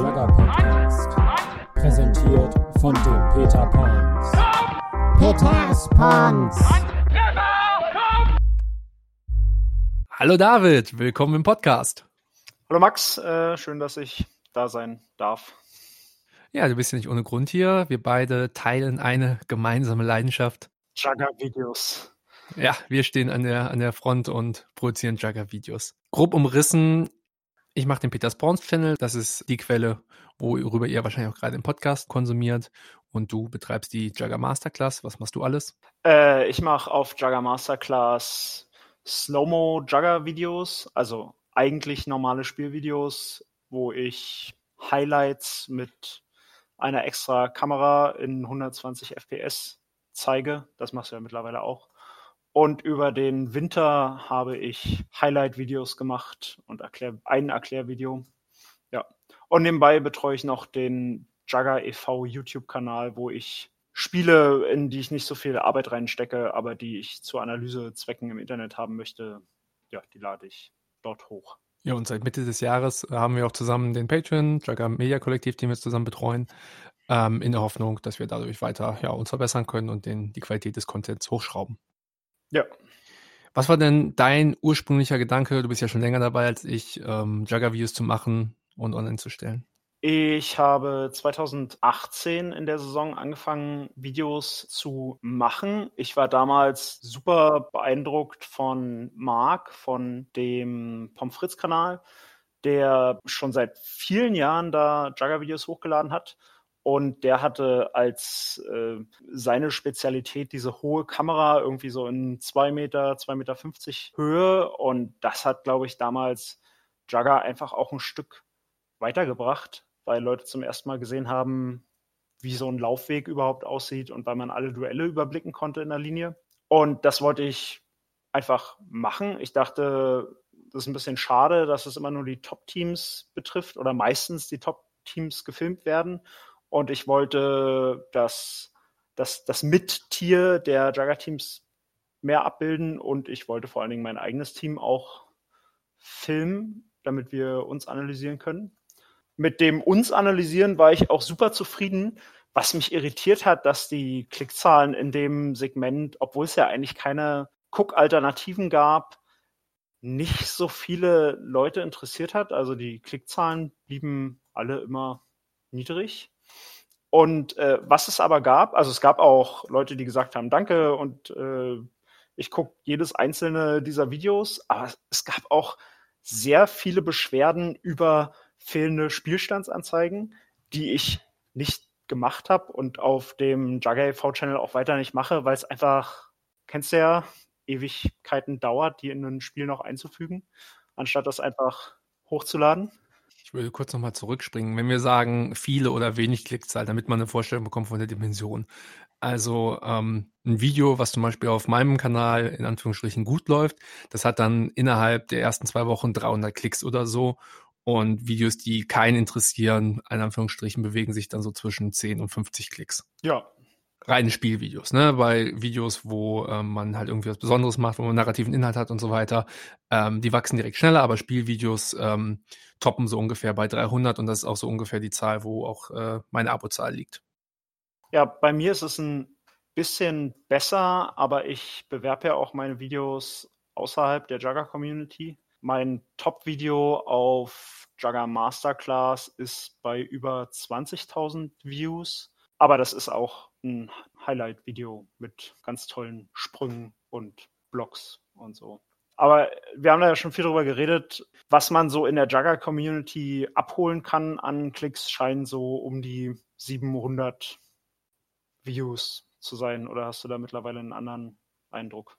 Jagger Podcast. Präsentiert von dem Peter Pons. Peters Pons. Hallo David, willkommen im Podcast. Hallo Max, äh, schön, dass ich da sein darf. Ja, du bist ja nicht ohne Grund hier. Wir beide teilen eine gemeinsame Leidenschaft. Jugger-Videos. Ja, wir stehen an der, an der Front und produzieren Jugger-Videos. Grob umrissen, ich mache den Peters Pawns Channel. Das ist die Quelle, worüber ihr wahrscheinlich auch gerade im Podcast konsumiert. Und du betreibst die Jugger Masterclass. Was machst du alles? Äh, ich mache auf Jugger Masterclass Slow-Mo Jugger-Videos, also eigentlich normale Spielvideos, wo ich Highlights mit einer extra Kamera in 120 FPS zeige. Das machst du ja mittlerweile auch. Und über den Winter habe ich Highlight-Videos gemacht und erklär, ein Erklärvideo. Ja. Und nebenbei betreue ich noch den Jugger e.V. YouTube-Kanal, wo ich Spiele, in die ich nicht so viel Arbeit reinstecke, aber die ich zu Analysezwecken im Internet haben möchte, ja, die lade ich dort hoch. Ja, und seit Mitte des Jahres haben wir auch zusammen den Patreon, Jugger Media Kollektiv, den wir zusammen betreuen, ähm, in der Hoffnung, dass wir dadurch weiter ja, uns verbessern können und den, die Qualität des Contents hochschrauben. Ja. Was war denn dein ursprünglicher Gedanke? Du bist ja schon länger dabei als ich, ähm, Jugger-Videos zu machen und online zu stellen. Ich habe 2018 in der Saison angefangen, Videos zu machen. Ich war damals super beeindruckt von Marc, von dem Pommes Fritz Kanal, der schon seit vielen Jahren da Jugger-Videos hochgeladen hat. Und der hatte als äh, seine Spezialität diese hohe Kamera, irgendwie so in zwei Meter, zwei Meter fünfzig Höhe. Und das hat, glaube ich, damals Jugger einfach auch ein Stück weitergebracht, weil Leute zum ersten Mal gesehen haben, wie so ein Laufweg überhaupt aussieht und weil man alle Duelle überblicken konnte in der Linie. Und das wollte ich einfach machen. Ich dachte, das ist ein bisschen schade, dass es immer nur die Top-Teams betrifft oder meistens die Top-Teams gefilmt werden. Und ich wollte das, das, das Mittier der Jugger-Teams mehr abbilden und ich wollte vor allen Dingen mein eigenes Team auch filmen, damit wir uns analysieren können. Mit dem uns analysieren war ich auch super zufrieden. Was mich irritiert hat, dass die Klickzahlen in dem Segment, obwohl es ja eigentlich keine Cook-Alternativen gab, nicht so viele Leute interessiert hat. Also die Klickzahlen blieben alle immer niedrig. Und äh, was es aber gab, also es gab auch Leute, die gesagt haben, danke und äh, ich gucke jedes einzelne dieser Videos, aber es gab auch sehr viele Beschwerden über fehlende Spielstandsanzeigen, die ich nicht gemacht habe und auf dem Jugger V-Channel auch weiter nicht mache, weil es einfach, kennst du ja, Ewigkeiten dauert, die in ein Spiel noch einzufügen, anstatt das einfach hochzuladen. Ich würde kurz nochmal zurückspringen, wenn wir sagen, viele oder wenig Klickzahl, damit man eine Vorstellung bekommt von der Dimension. Also ähm, ein Video, was zum Beispiel auf meinem Kanal in Anführungsstrichen gut läuft, das hat dann innerhalb der ersten zwei Wochen 300 Klicks oder so. Und Videos, die keinen interessieren, in Anführungsstrichen, bewegen sich dann so zwischen 10 und 50 Klicks. Ja, reine Spielvideos, ne? Bei Videos, wo ähm, man halt irgendwie was Besonderes macht, wo man narrativen Inhalt hat und so weiter, ähm, die wachsen direkt schneller, aber Spielvideos ähm, toppen so ungefähr bei 300 und das ist auch so ungefähr die Zahl, wo auch äh, meine Abozahl liegt. Ja, bei mir ist es ein bisschen besser, aber ich bewerbe ja auch meine Videos außerhalb der Jugger-Community. Mein Top-Video auf Jugger Masterclass ist bei über 20.000 Views. Aber das ist auch ein Highlight-Video mit ganz tollen Sprüngen und Blocks und so. Aber wir haben da ja schon viel drüber geredet. Was man so in der Jugger-Community abholen kann an Klicks, scheinen so um die 700 Views zu sein. Oder hast du da mittlerweile einen anderen Eindruck?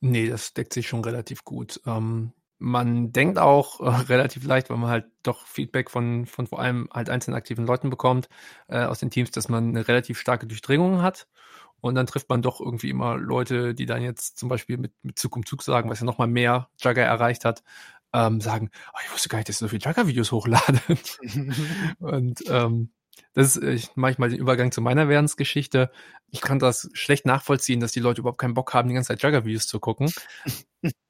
Nee, das deckt sich schon relativ gut. Ähm, man denkt auch äh, relativ leicht, weil man halt doch Feedback von, von vor allem halt einzelnen aktiven Leuten bekommt äh, aus den Teams, dass man eine relativ starke Durchdringung hat. Und dann trifft man doch irgendwie immer Leute, die dann jetzt zum Beispiel mit, mit Zug um Zug sagen, was ja nochmal mehr Jugger erreicht hat, ähm, sagen, oh, ich wusste gar nicht, dass ihr so viele Jugger-Videos hochladet. und ähm, Das ist, ich mache ich mal den Übergang zu meiner Währensgeschichte. Ich kann das schlecht nachvollziehen, dass die Leute überhaupt keinen Bock haben, die ganze Zeit Jugger-Videos zu gucken.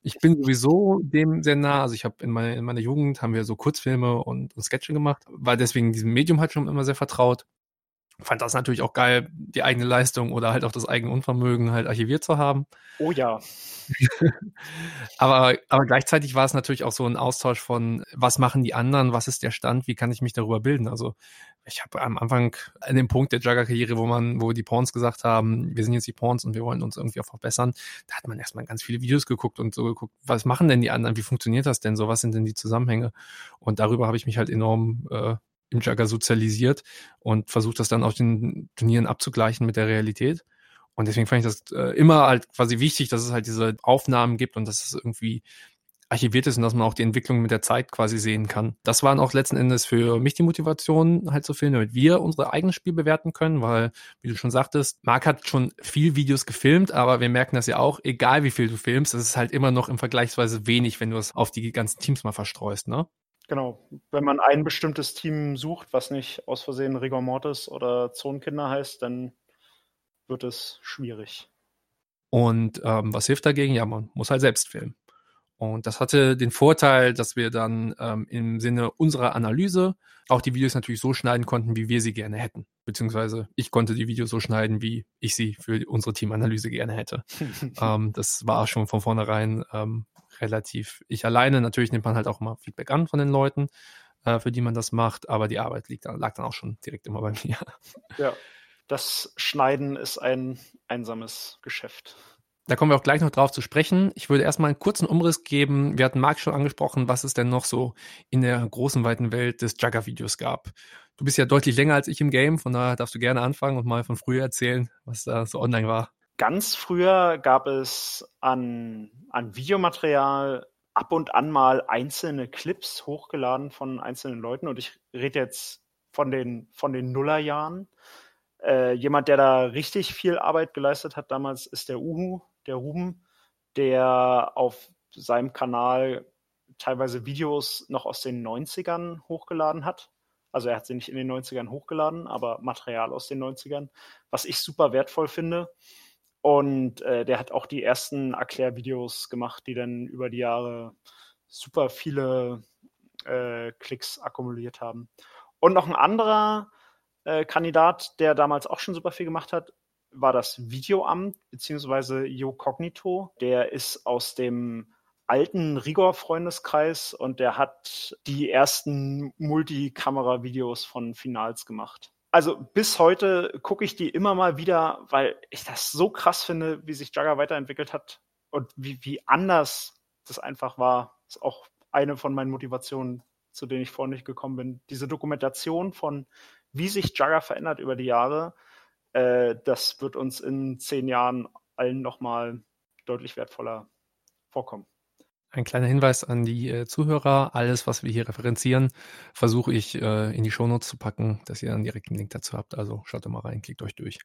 ich bin sowieso dem sehr nah. Also ich habe in, meine, in meiner Jugend haben wir so Kurzfilme und, und Sketche gemacht, war deswegen diesem Medium halt schon immer sehr vertraut fand das natürlich auch geil, die eigene Leistung oder halt auch das eigene Unvermögen halt archiviert zu haben. Oh ja. aber, aber gleichzeitig war es natürlich auch so ein Austausch von, was machen die anderen, was ist der Stand, wie kann ich mich darüber bilden? Also ich habe am Anfang an dem Punkt der Jugger-Karriere, wo man, wo die Pawns gesagt haben, wir sind jetzt die Pawns und wir wollen uns irgendwie auch verbessern, da hat man erstmal ganz viele Videos geguckt und so geguckt, was machen denn die anderen, wie funktioniert das denn so, was sind denn die Zusammenhänge? Und darüber habe ich mich halt enorm äh, im Jugger sozialisiert und versucht das dann auf den Turnieren abzugleichen mit der Realität. Und deswegen fand ich das äh, immer halt quasi wichtig, dass es halt diese Aufnahmen gibt und dass es irgendwie archiviert ist und dass man auch die Entwicklung mit der Zeit quasi sehen kann. Das waren auch letzten Endes für mich die Motivation, halt zu filmen, damit wir unser eigenes Spiel bewerten können, weil, wie du schon sagtest, Marc hat schon viel Videos gefilmt, aber wir merken das ja auch, egal wie viel du filmst, es ist halt immer noch im Vergleichsweise wenig, wenn du es auf die ganzen Teams mal verstreust, ne? Genau. Wenn man ein bestimmtes Team sucht, was nicht aus Versehen Rigor Mortis oder Zonenkinder heißt, dann wird es schwierig. Und ähm, was hilft dagegen? Ja, man muss halt selbst filmen. Und das hatte den Vorteil, dass wir dann ähm, im Sinne unserer Analyse auch die Videos natürlich so schneiden konnten, wie wir sie gerne hätten. Beziehungsweise ich konnte die Videos so schneiden, wie ich sie für unsere Teamanalyse gerne hätte. ähm, das war schon von vornherein ähm, relativ ich alleine. Natürlich nimmt man halt auch immer Feedback an von den Leuten, äh, für die man das macht, aber die Arbeit liegt, lag dann auch schon direkt immer bei mir. Ja, das Schneiden ist ein einsames Geschäft. Da kommen wir auch gleich noch drauf zu sprechen. Ich würde erstmal einen kurzen Umriss geben. Wir hatten Marc schon angesprochen, was es denn noch so in der großen, weiten Welt des Jugger-Videos gab. Du bist ja deutlich länger als ich im Game, von daher darfst du gerne anfangen und mal von früher erzählen, was da so online war. Ganz früher gab es an, an Videomaterial ab und an mal einzelne Clips hochgeladen von einzelnen Leuten und ich rede jetzt von den, von den Nullerjahren. Äh, jemand, der da richtig viel Arbeit geleistet hat damals, ist der Uhu, der Ruben, der auf seinem Kanal teilweise Videos noch aus den 90ern hochgeladen hat. Also er hat sie nicht in den 90ern hochgeladen, aber Material aus den 90ern, was ich super wertvoll finde. Und äh, der hat auch die ersten Erklärvideos gemacht, die dann über die Jahre super viele äh, Klicks akkumuliert haben. Und noch ein anderer äh, Kandidat, der damals auch schon super viel gemacht hat, war das Videoamt beziehungsweise Jo Cognito. Der ist aus dem alten Rigor-Freundeskreis und der hat die ersten Multikamera-Videos von Finals gemacht also bis heute gucke ich die immer mal wieder, weil ich das so krass finde, wie sich Jagger weiterentwickelt hat und wie, wie anders das einfach war. Das ist auch eine von meinen Motivationen, zu denen ich vorhin nicht gekommen bin. Diese Dokumentation von, wie sich Jagger verändert über die Jahre, äh, das wird uns in zehn Jahren allen nochmal deutlich wertvoller vorkommen. Ein kleiner Hinweis an die äh, Zuhörer. Alles, was wir hier referenzieren, versuche ich äh, in die Shownotes zu packen, dass ihr dann direkt einen Link dazu habt. Also schaut da mal rein, klickt euch durch.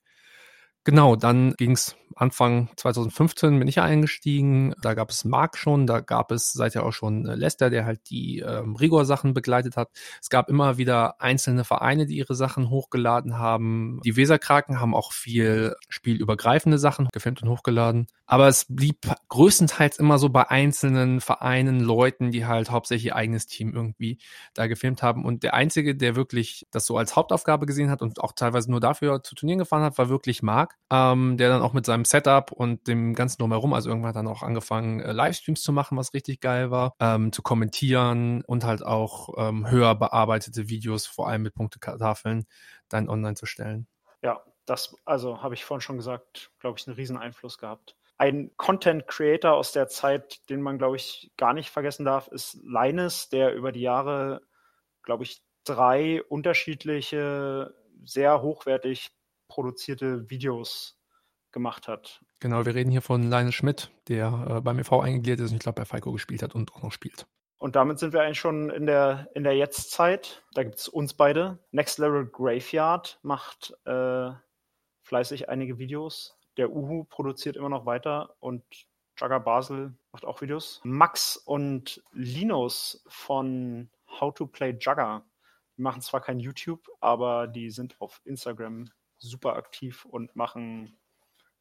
Genau, dann ging es Anfang 2015 bin ich eingestiegen. Da gab es Mark schon, da gab es seither auch schon äh, Lester, der halt die ähm, Rigor-Sachen begleitet hat. Es gab immer wieder einzelne Vereine, die ihre Sachen hochgeladen haben. Die Weserkraken haben auch viel spielübergreifende Sachen gefilmt und hochgeladen. Aber es blieb größtenteils immer so bei einzelnen Vereinen, Leuten, die halt hauptsächlich ihr eigenes Team irgendwie da gefilmt haben. Und der Einzige, der wirklich das so als Hauptaufgabe gesehen hat und auch teilweise nur dafür zu Turnieren gefahren hat, war wirklich Mark, ähm, der dann auch mit seinem Setup und dem ganzen drumherum, also irgendwann hat dann auch angefangen, äh, Livestreams zu machen, was richtig geil war, ähm, zu kommentieren und halt auch ähm, höher bearbeitete Videos, vor allem mit Punktetafeln, dann online zu stellen. Ja, das, also habe ich vorhin schon gesagt, glaube ich, einen riesen Einfluss gehabt ein Content Creator aus der Zeit, den man, glaube ich, gar nicht vergessen darf, ist Linus, der über die Jahre, glaube ich, drei unterschiedliche, sehr hochwertig produzierte Videos gemacht hat. Genau, wir reden hier von Linus Schmidt, der äh, beim EV eingegliedert ist und ich glaube bei Falco gespielt hat und auch noch spielt. Und damit sind wir eigentlich schon in der, in der Jetztzeit. Da gibt es uns beide. Next Level Graveyard macht äh, fleißig einige Videos der Uhu produziert immer noch weiter und Jagger Basel macht auch Videos. Max und Linus von How to Play Jagger machen zwar kein YouTube, aber die sind auf Instagram super aktiv und machen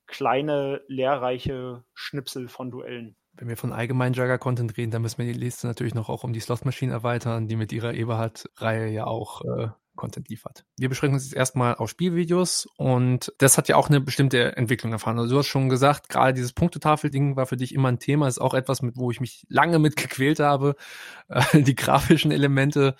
kleine, lehrreiche Schnipsel von Duellen. Wenn wir von allgemeinen Jugger-Content reden, dann müssen wir die Liste natürlich noch auch um die Slot-Maschinen erweitern, die mit ihrer Eberhard-Reihe ja auch äh, Content liefert. Wir beschränken uns jetzt erstmal auf Spielvideos und das hat ja auch eine bestimmte Entwicklung erfahren. Also du hast schon gesagt, gerade dieses Punktetafel-Ding war für dich immer ein Thema, ist auch etwas, mit wo ich mich lange mit gequält habe. Äh, die grafischen Elemente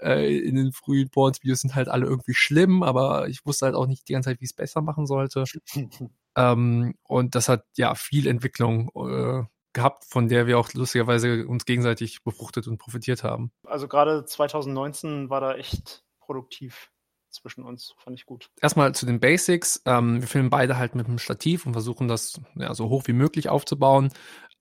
äh, in den frühen Porns-Videos sind halt alle irgendwie schlimm, aber ich wusste halt auch nicht die ganze Zeit, wie ich es besser machen sollte. ähm, und das hat ja viel Entwicklung äh, gehabt, von der wir auch lustigerweise uns gegenseitig befruchtet und profitiert haben. Also gerade 2019 war da echt produktiv zwischen uns. Fand ich gut. Erstmal zu den Basics. Ähm, wir filmen beide halt mit einem Stativ und versuchen das ja, so hoch wie möglich aufzubauen.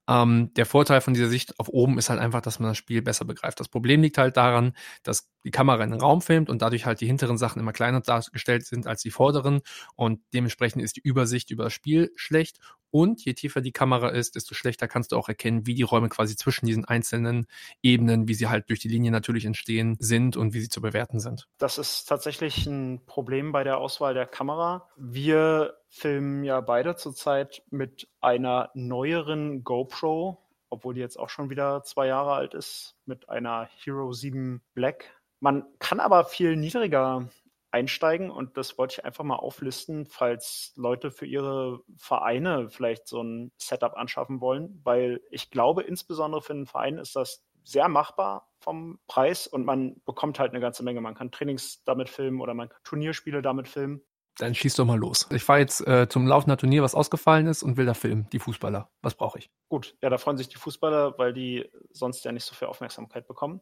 Ähm, der Vorteil von dieser Sicht auf oben ist halt einfach, dass man das Spiel besser begreift. Das Problem liegt halt daran, dass die Kamera in den Raum filmt und dadurch halt die hinteren Sachen immer kleiner dargestellt sind als die vorderen und dementsprechend ist die Übersicht über das Spiel schlecht und je tiefer die Kamera ist, desto schlechter kannst du auch erkennen, wie die Räume quasi zwischen diesen einzelnen Ebenen, wie sie halt durch die Linie natürlich entstehen, sind und wie sie zu bewerten sind. Das ist tatsächlich ein Problem bei der Auswahl der Kamera. Wir filmen ja beide zurzeit mit einer neueren GoPro, obwohl die jetzt auch schon wieder zwei Jahre alt ist, mit einer Hero 7 Black. Man kann aber viel niedriger einsteigen und das wollte ich einfach mal auflisten, falls Leute für ihre Vereine vielleicht so ein Setup anschaffen wollen, weil ich glaube, insbesondere für einen Verein ist das sehr machbar vom Preis und man bekommt halt eine ganze Menge. Man kann Trainings damit filmen oder man kann Turnierspiele damit filmen. Dann schieß doch mal los. Ich fahre jetzt äh, zum laufenden Turnier, was ausgefallen ist und will da filmen. Die Fußballer. Was brauche ich? Gut, ja, da freuen sich die Fußballer, weil die sonst ja nicht so viel Aufmerksamkeit bekommen.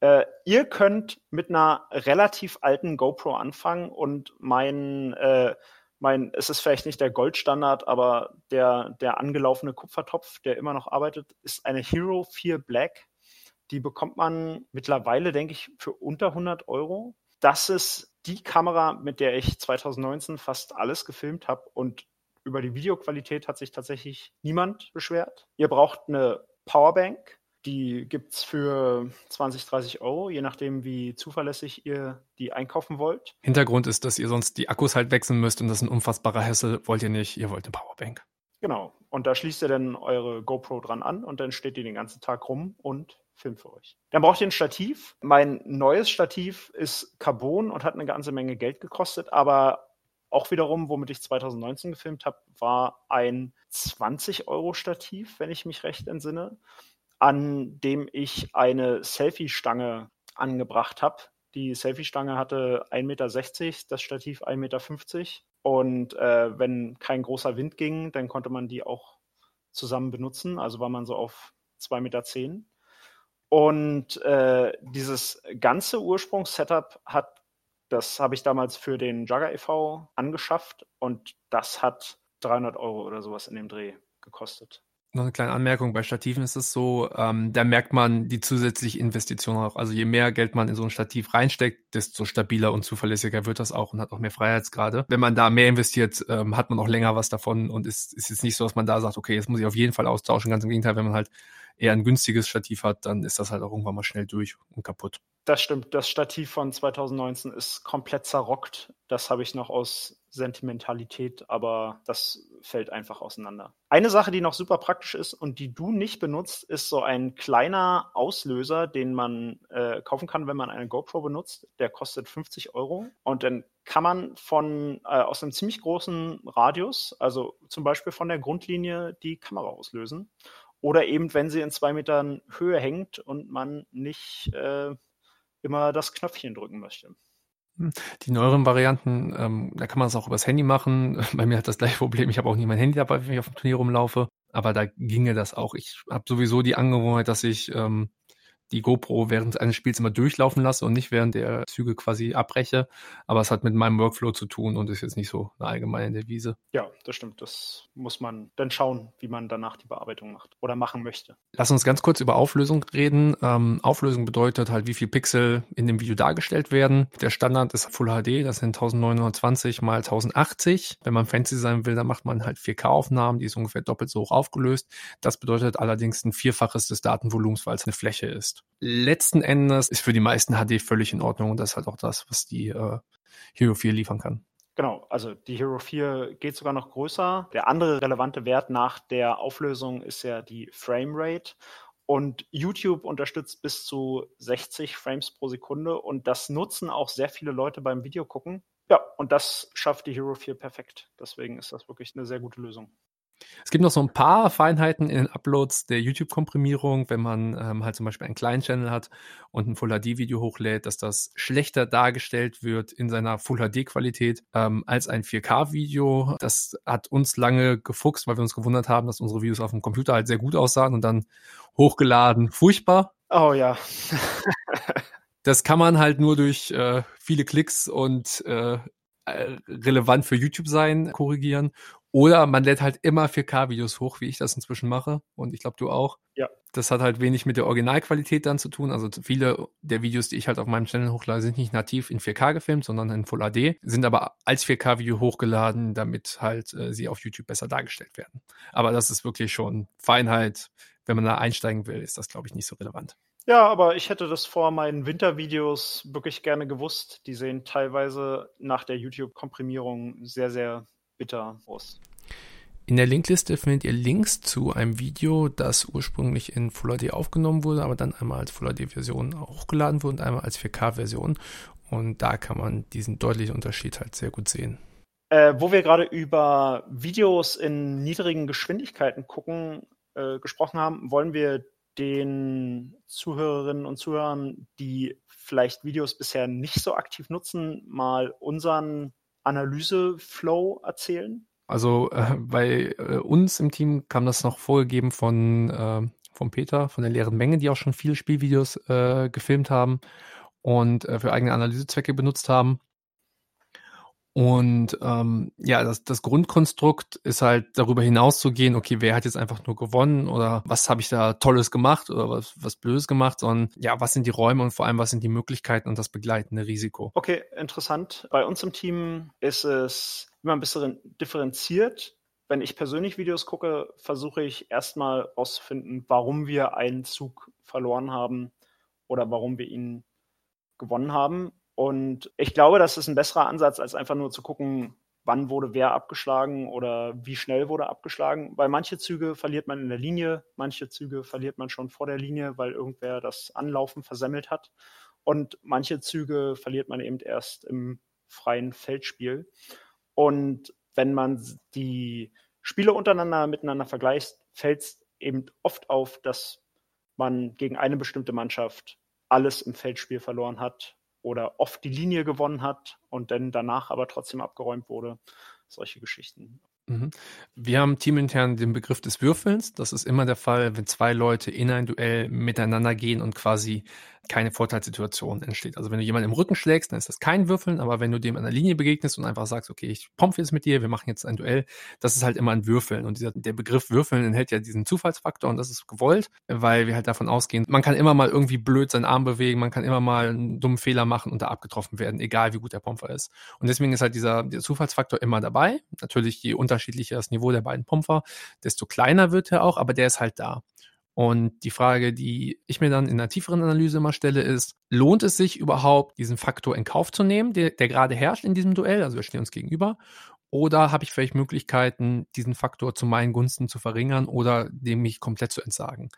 Äh, ihr könnt mit einer relativ alten GoPro anfangen und mein, äh, mein, es ist vielleicht nicht der Goldstandard, aber der, der angelaufene Kupfertopf, der immer noch arbeitet, ist eine Hero 4 Black. Die bekommt man mittlerweile, denke ich, für unter 100 Euro. Das ist die Kamera, mit der ich 2019 fast alles gefilmt habe und über die Videoqualität hat sich tatsächlich niemand beschwert. Ihr braucht eine Powerbank, die gibt es für 20, 30 Euro, je nachdem, wie zuverlässig ihr die einkaufen wollt. Hintergrund ist, dass ihr sonst die Akkus halt wechseln müsst und das ist ein unfassbarer Hassel. Wollt ihr nicht, ihr wollt eine Powerbank. Genau. Und da schließt ihr dann eure GoPro dran an und dann steht die den ganzen Tag rum und filmt für euch. Dann braucht ihr ein Stativ. Mein neues Stativ ist Carbon und hat eine ganze Menge Geld gekostet, aber auch wiederum, womit ich 2019 gefilmt habe, war ein 20 Euro Stativ, wenn ich mich recht entsinne an dem ich eine Selfie-Stange angebracht habe. Die Selfie-Stange hatte 1,60 Meter, das Stativ 1,50 Meter. Und äh, wenn kein großer Wind ging, dann konnte man die auch zusammen benutzen. Also war man so auf 2,10 Meter. Und äh, dieses ganze Ursprungssetup hat, das habe ich damals für den Jagger e.V. angeschafft und das hat 300 Euro oder sowas in dem Dreh gekostet. Noch eine kleine Anmerkung, bei Stativen ist es so, ähm, da merkt man die zusätzliche Investition auch. Also je mehr Geld man in so ein Stativ reinsteckt, desto stabiler und zuverlässiger wird das auch und hat auch mehr Freiheitsgrade. Wenn man da mehr investiert, ähm, hat man auch länger was davon und ist, ist jetzt nicht so, dass man da sagt, okay, jetzt muss ich auf jeden Fall austauschen. Ganz im Gegenteil, wenn man halt eher ein günstiges Stativ hat, dann ist das halt auch irgendwann mal schnell durch und kaputt. Das stimmt. Das Stativ von 2019 ist komplett zerrockt. Das habe ich noch aus Sentimentalität, aber das fällt einfach auseinander. Eine Sache, die noch super praktisch ist und die du nicht benutzt, ist so ein kleiner Auslöser, den man äh, kaufen kann, wenn man eine GoPro benutzt. Der kostet 50 Euro und dann kann man von äh, aus einem ziemlich großen Radius, also zum Beispiel von der Grundlinie, die Kamera auslösen. Oder eben, wenn sie in zwei Metern Höhe hängt und man nicht äh, immer das Knöpfchen drücken möchte. Hm. Die neueren Varianten, ähm, da kann man es auch übers Handy machen. Bei mir hat das gleiche Problem. Ich habe auch nie mein Handy dabei, wenn ich auf dem Turnier rumlaufe. Aber da ginge das auch. Ich habe sowieso die Angewohnheit, dass ich ähm, die GoPro während eines Spiels immer durchlaufen lasse und nicht während der Züge quasi abbreche. Aber es hat mit meinem Workflow zu tun und ist jetzt nicht so eine allgemeine Devise. Ja, das stimmt. Das muss man dann schauen, wie man danach die Bearbeitung macht oder machen möchte. Lass uns ganz kurz über Auflösung reden. Ähm, Auflösung bedeutet halt, wie viel Pixel in dem Video dargestellt werden. Der Standard ist Full HD, das sind 1920 mal 1080. Wenn man fancy sein will, dann macht man halt 4K-Aufnahmen, die ist ungefähr doppelt so hoch aufgelöst. Das bedeutet allerdings ein Vierfaches des Datenvolumens, weil es eine Fläche ist. Letzten Endes ist für die meisten HD völlig in Ordnung und das ist halt auch das, was die äh, Hero 4 liefern kann. Genau, also die Hero 4 geht sogar noch größer. Der andere relevante Wert nach der Auflösung ist ja die Framerate. Und YouTube unterstützt bis zu 60 Frames pro Sekunde und das nutzen auch sehr viele Leute beim Videogucken. Ja, und das schafft die Hero 4 perfekt. Deswegen ist das wirklich eine sehr gute Lösung. Es gibt noch so ein paar Feinheiten in den Uploads der YouTube-Komprimierung, wenn man ähm, halt zum Beispiel einen kleinen Channel hat und ein Full HD-Video hochlädt, dass das schlechter dargestellt wird in seiner Full HD-Qualität ähm, als ein 4K-Video. Das hat uns lange gefuchst, weil wir uns gewundert haben, dass unsere Videos auf dem Computer halt sehr gut aussahen und dann hochgeladen furchtbar. Oh ja. das kann man halt nur durch äh, viele Klicks und äh, äh relevant für YouTube sein korrigieren oder man lädt halt immer 4K-Videos hoch, wie ich das inzwischen mache. Und ich glaube, du auch. Ja. Das hat halt wenig mit der Originalqualität dann zu tun. Also viele der Videos, die ich halt auf meinem Channel hochlade, sind nicht nativ in 4K gefilmt, sondern in Full HD, sind aber als 4K-Video hochgeladen, damit halt äh, sie auf YouTube besser dargestellt werden. Aber das ist wirklich schon Feinheit. Wenn man da einsteigen will, ist das, glaube ich, nicht so relevant. Ja, aber ich hätte das vor meinen Wintervideos wirklich gerne gewusst. Die sehen teilweise nach der YouTube-Komprimierung sehr, sehr bitter aus. In der Linkliste findet ihr Links zu einem Video, das ursprünglich in Full HD aufgenommen wurde, aber dann einmal als Full HD-Version hochgeladen wurde und einmal als 4K-Version. Und da kann man diesen deutlichen Unterschied halt sehr gut sehen. Äh, wo wir gerade über Videos in niedrigen Geschwindigkeiten gucken, äh, gesprochen haben, wollen wir den Zuhörerinnen und Zuhörern, die vielleicht Videos bisher nicht so aktiv nutzen, mal unseren Analyseflow erzählen? Also äh, bei äh, uns im Team kam das noch vorgegeben von, äh, von Peter, von der leeren Menge, die auch schon viele Spielvideos äh, gefilmt haben und äh, für eigene Analysezwecke benutzt haben. Und ähm, ja, das, das Grundkonstrukt ist halt darüber hinaus zu gehen, okay, wer hat jetzt einfach nur gewonnen oder was habe ich da Tolles gemacht oder was, was Blödes gemacht, sondern ja, was sind die Räume und vor allem, was sind die Möglichkeiten und das begleitende Risiko. Okay, interessant. Bei uns im Team ist es immer ein bisschen differenziert. Wenn ich persönlich Videos gucke, versuche ich erstmal herauszufinden, warum wir einen Zug verloren haben oder warum wir ihn gewonnen haben und ich glaube, das ist ein besserer Ansatz, als einfach nur zu gucken, wann wurde wer abgeschlagen oder wie schnell wurde abgeschlagen. Weil manche Züge verliert man in der Linie, manche Züge verliert man schon vor der Linie, weil irgendwer das Anlaufen versemmelt hat. Und manche Züge verliert man eben erst im freien Feldspiel. Und wenn man die Spiele untereinander miteinander vergleicht, fällt es eben oft auf, dass man gegen eine bestimmte Mannschaft alles im Feldspiel verloren hat oder oft die Linie gewonnen hat und dann danach aber trotzdem abgeräumt wurde. Solche Geschichten. Mhm. Wir haben teamintern den Begriff des Würfelns. Das ist immer der Fall, wenn zwei Leute in ein Duell miteinander gehen und quasi keine Vorteilssituation entsteht. Also wenn du jemanden im Rücken schlägst, dann ist das kein Würfeln, aber wenn du dem an der Linie begegnest und einfach sagst, okay, ich pompe jetzt mit dir, wir machen jetzt ein Duell, das ist halt immer ein Würfeln. Und dieser, der Begriff Würfeln enthält ja diesen Zufallsfaktor und das ist gewollt, weil wir halt davon ausgehen, man kann immer mal irgendwie blöd seinen Arm bewegen, man kann immer mal einen dummen Fehler machen und da abgetroffen werden, egal wie gut der Pomper ist. Und deswegen ist halt dieser, dieser Zufallsfaktor immer dabei. Natürlich, je unterschiedlicher das Niveau der beiden Pomper, desto kleiner wird er auch, aber der ist halt da. Und die Frage, die ich mir dann in einer tieferen Analyse mal stelle, ist, lohnt es sich überhaupt, diesen Faktor in Kauf zu nehmen, der, der gerade herrscht in diesem Duell? Also wir stehen uns gegenüber. Oder habe ich vielleicht Möglichkeiten, diesen Faktor zu meinen Gunsten zu verringern oder dem mich komplett zu entsagen?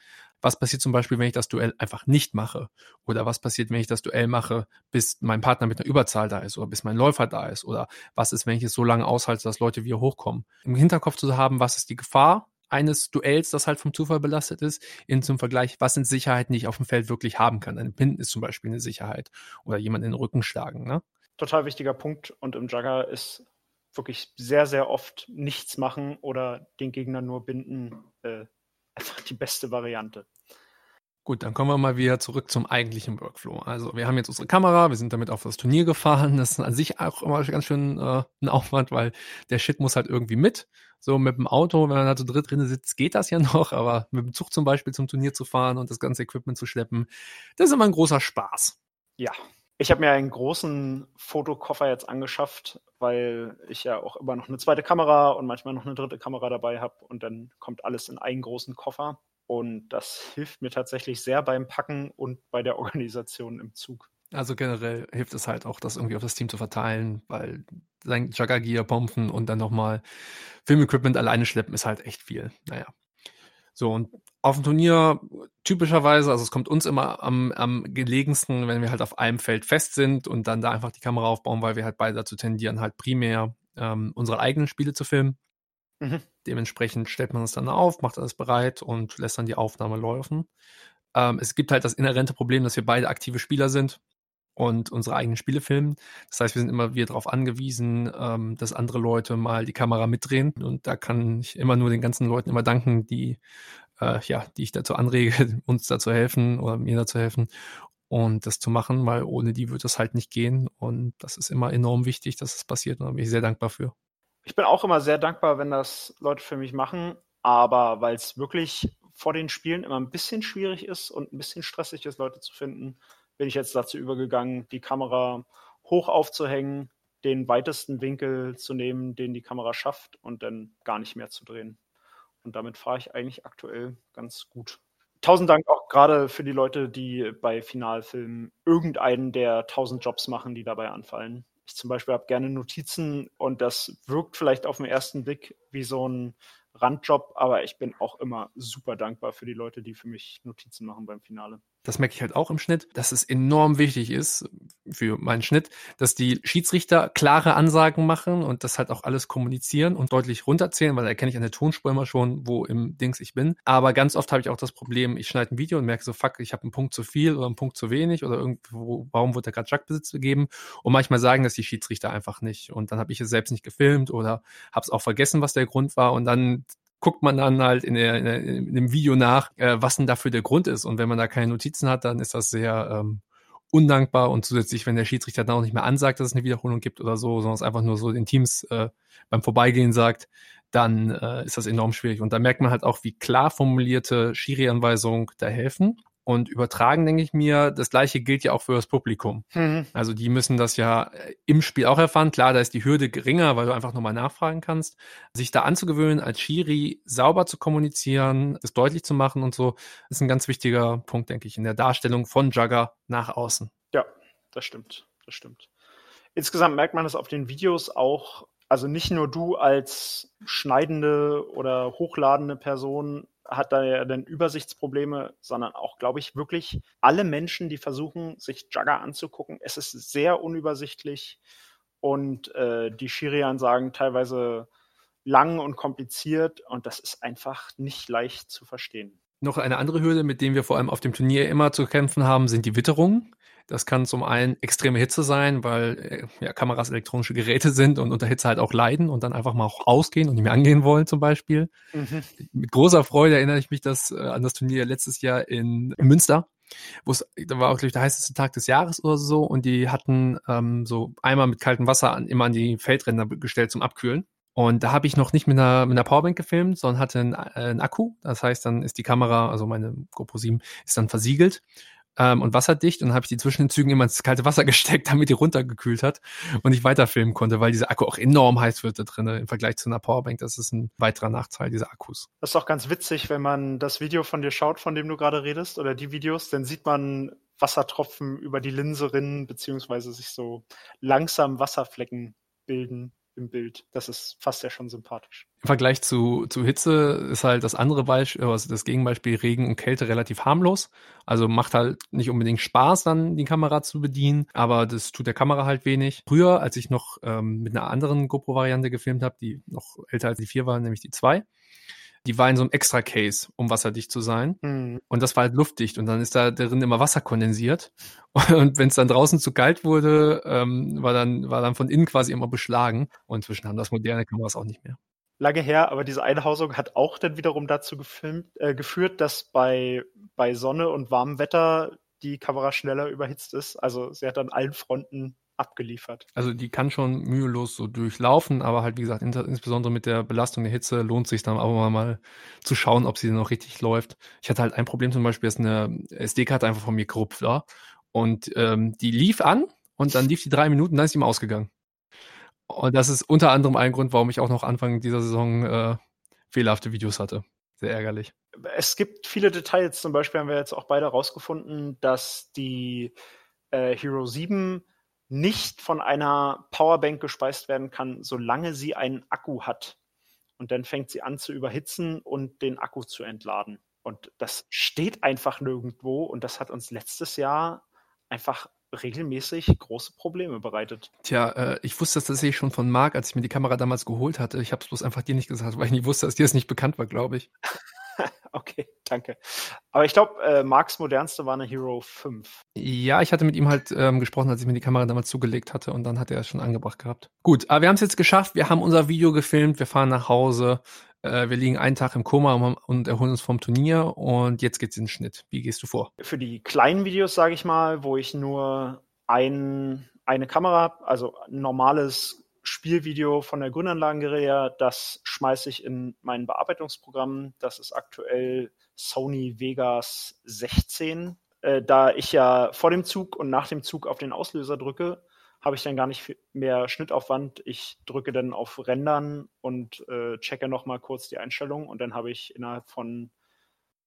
Was passiert zum Beispiel, wenn ich das Duell einfach nicht mache? Oder was passiert, wenn ich das Duell mache, bis mein Partner mit einer Überzahl da ist oder bis mein Läufer da ist? Oder was ist, wenn ich es so lange aushalte, dass Leute wieder hochkommen? Im Hinterkopf zu haben, was ist die Gefahr? Eines Duells, das halt vom Zufall belastet ist, in zum Vergleich, was sind Sicherheiten, die ich auf dem Feld wirklich haben kann. Ein Pin ist zum Beispiel eine Sicherheit oder jemand in den Rücken schlagen. Ne? Total wichtiger Punkt und im Jugger ist wirklich sehr, sehr oft nichts machen oder den Gegner nur binden äh, einfach die beste Variante. Gut, dann kommen wir mal wieder zurück zum eigentlichen Workflow. Also wir haben jetzt unsere Kamera, wir sind damit auf das Turnier gefahren. Das ist an sich auch immer ganz schön äh, ein Aufwand, weil der Shit muss halt irgendwie mit. So mit dem Auto, wenn man da zu dritt drin sitzt, geht das ja noch, aber mit dem Zug zum Beispiel zum Turnier zu fahren und das ganze Equipment zu schleppen, das ist immer ein großer Spaß. Ja, ich habe mir einen großen Fotokoffer jetzt angeschafft, weil ich ja auch immer noch eine zweite Kamera und manchmal noch eine dritte Kamera dabei habe und dann kommt alles in einen großen Koffer. Und das hilft mir tatsächlich sehr beim Packen und bei der Organisation im Zug. Also generell hilft es halt auch, das irgendwie auf das Team zu verteilen, weil sein Jagger-Gear pompen und dann nochmal Filmequipment alleine schleppen ist halt echt viel. Naja. So, und auf dem Turnier typischerweise, also es kommt uns immer am, am gelegensten, wenn wir halt auf einem Feld fest sind und dann da einfach die Kamera aufbauen, weil wir halt beide dazu tendieren, halt primär ähm, unsere eigenen Spiele zu filmen. Mhm. Dementsprechend stellt man es dann auf, macht alles bereit und lässt dann die Aufnahme laufen. Ähm, es gibt halt das inhärente Problem, dass wir beide aktive Spieler sind und unsere eigenen Spiele filmen. Das heißt, wir sind immer wieder darauf angewiesen, ähm, dass andere Leute mal die Kamera mitdrehen. Und da kann ich immer nur den ganzen Leuten immer danken, die, äh, ja, die ich dazu anrege, uns dazu helfen oder mir dazu helfen und das zu machen, weil ohne die wird das halt nicht gehen. Und das ist immer enorm wichtig, dass es das passiert. Und da bin ich sehr dankbar für. Ich bin auch immer sehr dankbar, wenn das Leute für mich machen, aber weil es wirklich vor den Spielen immer ein bisschen schwierig ist und ein bisschen stressig ist, Leute zu finden, bin ich jetzt dazu übergegangen, die Kamera hoch aufzuhängen, den weitesten Winkel zu nehmen, den die Kamera schafft und dann gar nicht mehr zu drehen. Und damit fahre ich eigentlich aktuell ganz gut. Tausend Dank auch gerade für die Leute, die bei Finalfilmen irgendeinen der tausend Jobs machen, die dabei anfallen. Ich zum Beispiel habe gerne Notizen und das wirkt vielleicht auf den ersten Blick wie so ein Randjob, aber ich bin auch immer super dankbar für die Leute, die für mich Notizen machen beim Finale das merke ich halt auch im Schnitt, dass es enorm wichtig ist für meinen Schnitt, dass die Schiedsrichter klare Ansagen machen und das halt auch alles kommunizieren und deutlich runterzählen, weil da erkenne ich an der Tonspur immer schon, wo im Dings ich bin. Aber ganz oft habe ich auch das Problem, ich schneide ein Video und merke so, fuck, ich habe einen Punkt zu viel oder einen Punkt zu wenig oder irgendwo, warum wurde da gerade Jagdbesitz gegeben? Und manchmal sagen das die Schiedsrichter einfach nicht. Und dann habe ich es selbst nicht gefilmt oder habe es auch vergessen, was der Grund war. Und dann guckt man dann halt in, der, in, der, in dem Video nach, äh, was denn dafür der Grund ist. Und wenn man da keine Notizen hat, dann ist das sehr ähm, undankbar und zusätzlich, wenn der Schiedsrichter dann auch nicht mehr ansagt, dass es eine Wiederholung gibt oder so, sondern es einfach nur so den Teams äh, beim Vorbeigehen sagt, dann äh, ist das enorm schwierig. Und da merkt man halt auch, wie klar formulierte Schiri-Anweisungen da helfen. Und übertragen, denke ich mir, das gleiche gilt ja auch für das Publikum. Mhm. Also die müssen das ja äh, im Spiel auch erfahren. Klar, da ist die Hürde geringer, weil du einfach nochmal nachfragen kannst. Sich da anzugewöhnen, als Schiri sauber zu kommunizieren, das deutlich zu machen und so, ist ein ganz wichtiger Punkt, denke ich, in der Darstellung von Jugger nach außen. Ja, das stimmt. Das stimmt. Insgesamt merkt man das auf den Videos auch, also nicht nur du als schneidende oder hochladende Person hat da ja dann Übersichtsprobleme, sondern auch, glaube ich, wirklich alle Menschen, die versuchen, sich Jugger anzugucken. Es ist sehr unübersichtlich und äh, die Schiri-Ansagen teilweise lang und kompliziert und das ist einfach nicht leicht zu verstehen. Noch eine andere Hürde, mit der wir vor allem auf dem Turnier immer zu kämpfen haben, sind die Witterungen. Das kann zum einen extreme Hitze sein, weil äh, ja, Kameras elektronische Geräte sind und unter Hitze halt auch leiden und dann einfach mal auch ausgehen und nicht mehr angehen wollen zum Beispiel. Mhm. Mit großer Freude erinnere ich mich das, äh, an das Turnier letztes Jahr in, in Münster wo es, da war auch, glaube ich, der heißeste Tag des Jahres oder so und die hatten ähm, so einmal mit kaltem Wasser an, immer an die Feldränder gestellt zum Abkühlen. Und da habe ich noch nicht mit einer, mit einer Powerbank gefilmt, sondern hatte einen, äh, einen Akku. Das heißt, dann ist die Kamera, also meine GoPro 7, ist dann versiegelt ähm, und wasserdicht und dann habe ich die zwischen den Zügen immer ins kalte Wasser gesteckt, damit die runtergekühlt hat und ich weiterfilmen konnte, weil dieser Akku auch enorm heiß wird da drin im Vergleich zu einer Powerbank. Das ist ein weiterer Nachteil dieser Akkus. Das ist auch ganz witzig, wenn man das Video von dir schaut, von dem du gerade redest, oder die Videos, dann sieht man Wassertropfen über die Linse rinnen, beziehungsweise sich so langsam Wasserflecken bilden im Bild. Das ist fast ja schon sympathisch. Im Vergleich zu, zu Hitze ist halt das andere Beispiel, also das Gegenbeispiel Regen und Kälte relativ harmlos. Also macht halt nicht unbedingt Spaß, dann die Kamera zu bedienen, aber das tut der Kamera halt wenig. Früher, als ich noch ähm, mit einer anderen GoPro-Variante gefilmt habe, die noch älter als die 4 war, nämlich die 2, die war in so einem extra Case, um wasserdicht zu sein. Mhm. Und das war halt luftdicht und dann ist da drin immer Wasser kondensiert. Und wenn es dann draußen zu kalt wurde, ähm, war dann war dann von innen quasi immer beschlagen. Und inzwischen haben das moderne Kameras auch nicht mehr. Lange her, aber diese Einhausung hat auch dann wiederum dazu gefilmt, äh, geführt, dass bei, bei Sonne und warmem Wetter die Kamera schneller überhitzt ist. Also sie hat an allen Fronten abgeliefert. Also die kann schon mühelos so durchlaufen, aber halt wie gesagt, insbesondere mit der Belastung der Hitze lohnt sich dann auch mal zu schauen, ob sie noch richtig läuft. Ich hatte halt ein Problem zum Beispiel, dass eine SD-Karte einfach von mir gerupft war und ähm, die lief an und dann lief die drei Minuten, dann ist sie ihm ausgegangen. Und das ist unter anderem ein Grund, warum ich auch noch Anfang dieser Saison äh, fehlerhafte Videos hatte. Sehr ärgerlich. Es gibt viele Details. Zum Beispiel haben wir jetzt auch beide herausgefunden, dass die äh, Hero 7 nicht von einer Powerbank gespeist werden kann, solange sie einen Akku hat. Und dann fängt sie an zu überhitzen und den Akku zu entladen. Und das steht einfach nirgendwo. Und das hat uns letztes Jahr einfach regelmäßig große Probleme bereitet. Tja, äh, ich wusste das tatsächlich schon von Marc, als ich mir die Kamera damals geholt hatte. Ich habe es bloß einfach dir nicht gesagt, weil ich nicht wusste, dass dir das nicht bekannt war, glaube ich. okay, danke. Aber ich glaube, äh, Marks modernste war eine Hero 5. Ja, ich hatte mit ihm halt ähm, gesprochen, als ich mir die Kamera damals zugelegt hatte und dann hat er es schon angebracht gehabt. Gut, aber wir haben es jetzt geschafft. Wir haben unser Video gefilmt, wir fahren nach Hause. Äh, wir liegen einen Tag im Koma und erholen uns vom Turnier und jetzt geht's in den Schnitt. Wie gehst du vor? Für die kleinen Videos, sage ich mal, wo ich nur ein, eine Kamera, also ein normales Spielvideo von der Grünanlagengeräte, das schmeiße ich in mein Bearbeitungsprogramm. Das ist aktuell Sony Vegas 16. Äh, da ich ja vor dem Zug und nach dem Zug auf den Auslöser drücke, habe ich dann gar nicht mehr Schnittaufwand. Ich drücke dann auf Rendern und äh, checke nochmal kurz die Einstellungen und dann habe ich innerhalb von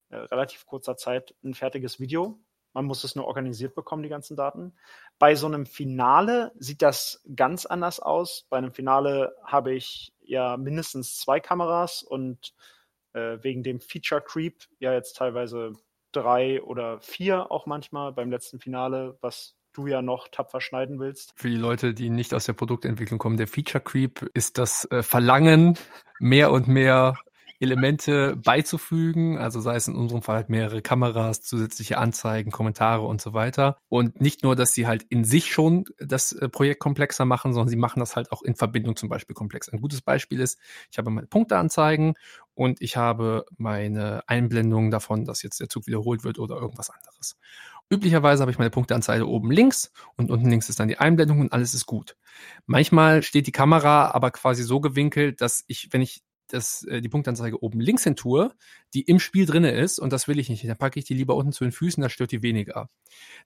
äh, relativ kurzer Zeit ein fertiges Video. Man muss es nur organisiert bekommen, die ganzen Daten. Bei so einem Finale sieht das ganz anders aus. Bei einem Finale habe ich ja mindestens zwei Kameras und äh, wegen dem Feature Creep ja jetzt teilweise drei oder vier auch manchmal beim letzten Finale, was du ja noch tapfer schneiden willst. Für die Leute, die nicht aus der Produktentwicklung kommen, der Feature Creep ist das äh, Verlangen, mehr und mehr Elemente beizufügen, also sei es in unserem Fall halt mehrere Kameras, zusätzliche Anzeigen, Kommentare und so weiter. Und nicht nur, dass sie halt in sich schon das äh, Projekt komplexer machen, sondern sie machen das halt auch in Verbindung zum Beispiel komplex. Ein gutes Beispiel ist, ich habe meine Punkteanzeigen und ich habe meine Einblendung davon, dass jetzt der Zug wiederholt wird oder irgendwas anderes. Üblicherweise habe ich meine Punkteanzeige oben links und unten links ist dann die Einblendung und alles ist gut. Manchmal steht die Kamera aber quasi so gewinkelt, dass ich, wenn ich das, äh, die Punktanzeige oben links hin tue, die im Spiel drinne ist und das will ich nicht. Dann packe ich die lieber unten zu den Füßen, da stört die weniger.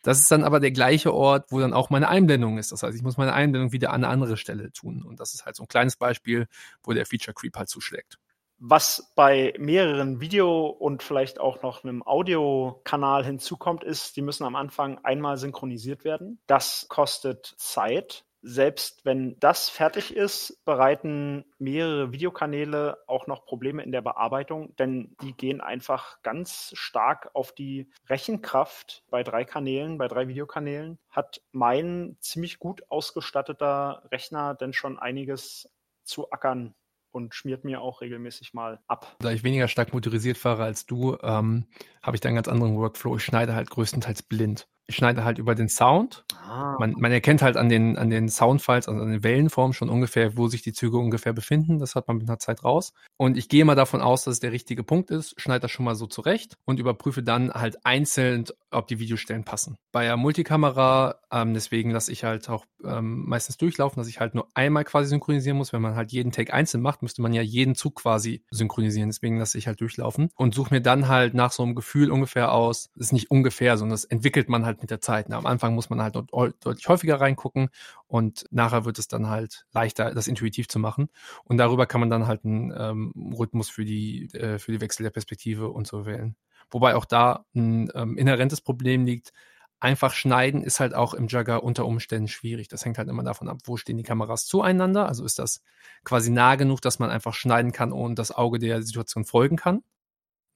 Das ist dann aber der gleiche Ort, wo dann auch meine Einblendung ist. Das heißt, ich muss meine Einblendung wieder an eine andere Stelle tun. Und das ist halt so ein kleines Beispiel, wo der Feature Creep halt zuschlägt. Was bei mehreren Video- und vielleicht auch noch einem Audiokanal hinzukommt, ist, die müssen am Anfang einmal synchronisiert werden. Das kostet Zeit selbst wenn das fertig ist, bereiten mehrere Videokanäle auch noch Probleme in der Bearbeitung, denn die gehen einfach ganz stark auf die Rechenkraft bei drei Kanälen, bei drei Videokanälen. Hat mein ziemlich gut ausgestatteter Rechner denn schon einiges zu ackern und schmiert mir auch regelmäßig mal ab. Da ich weniger stark motorisiert fahre als du, ähm, habe ich da einen ganz anderen Workflow. Ich schneide halt größtenteils blind ich schneide halt über den Sound. Ah. Man, man erkennt halt an den, an den Soundfiles, also an den Wellenformen schon ungefähr, wo sich die Züge ungefähr befinden. Das hat man mit einer Zeit raus. Und ich gehe mal davon aus, dass es der richtige Punkt ist, schneide das schon mal so zurecht und überprüfe dann halt einzeln, ob die Videostellen passen. Bei der Multikamera, ähm, deswegen lasse ich halt auch ähm, meistens durchlaufen, dass ich halt nur einmal quasi synchronisieren muss. Wenn man halt jeden Take einzeln macht, müsste man ja jeden Zug quasi synchronisieren. Deswegen lasse ich halt durchlaufen und suche mir dann halt nach so einem Gefühl ungefähr aus. Das ist nicht ungefähr, sondern das entwickelt man halt mit der Zeit. Na, am Anfang muss man halt deutlich häufiger reingucken und nachher wird es dann halt leichter, das intuitiv zu machen. Und darüber kann man dann halt einen ähm, Rhythmus für die, äh, für die Wechsel der Perspektive und so wählen. Wobei auch da ein ähm, inhärentes Problem liegt. Einfach schneiden ist halt auch im Jugger unter Umständen schwierig. Das hängt halt immer davon ab, wo stehen die Kameras zueinander. Also ist das quasi nah genug, dass man einfach schneiden kann und das Auge der Situation folgen kann.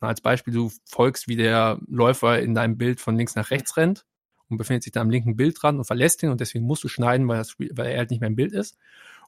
Als Beispiel, du folgst, wie der Läufer in deinem Bild von links nach rechts rennt und befindet sich da am linken Bild dran und verlässt ihn und deswegen musst du schneiden, weil, das, weil er halt nicht mehr im Bild ist.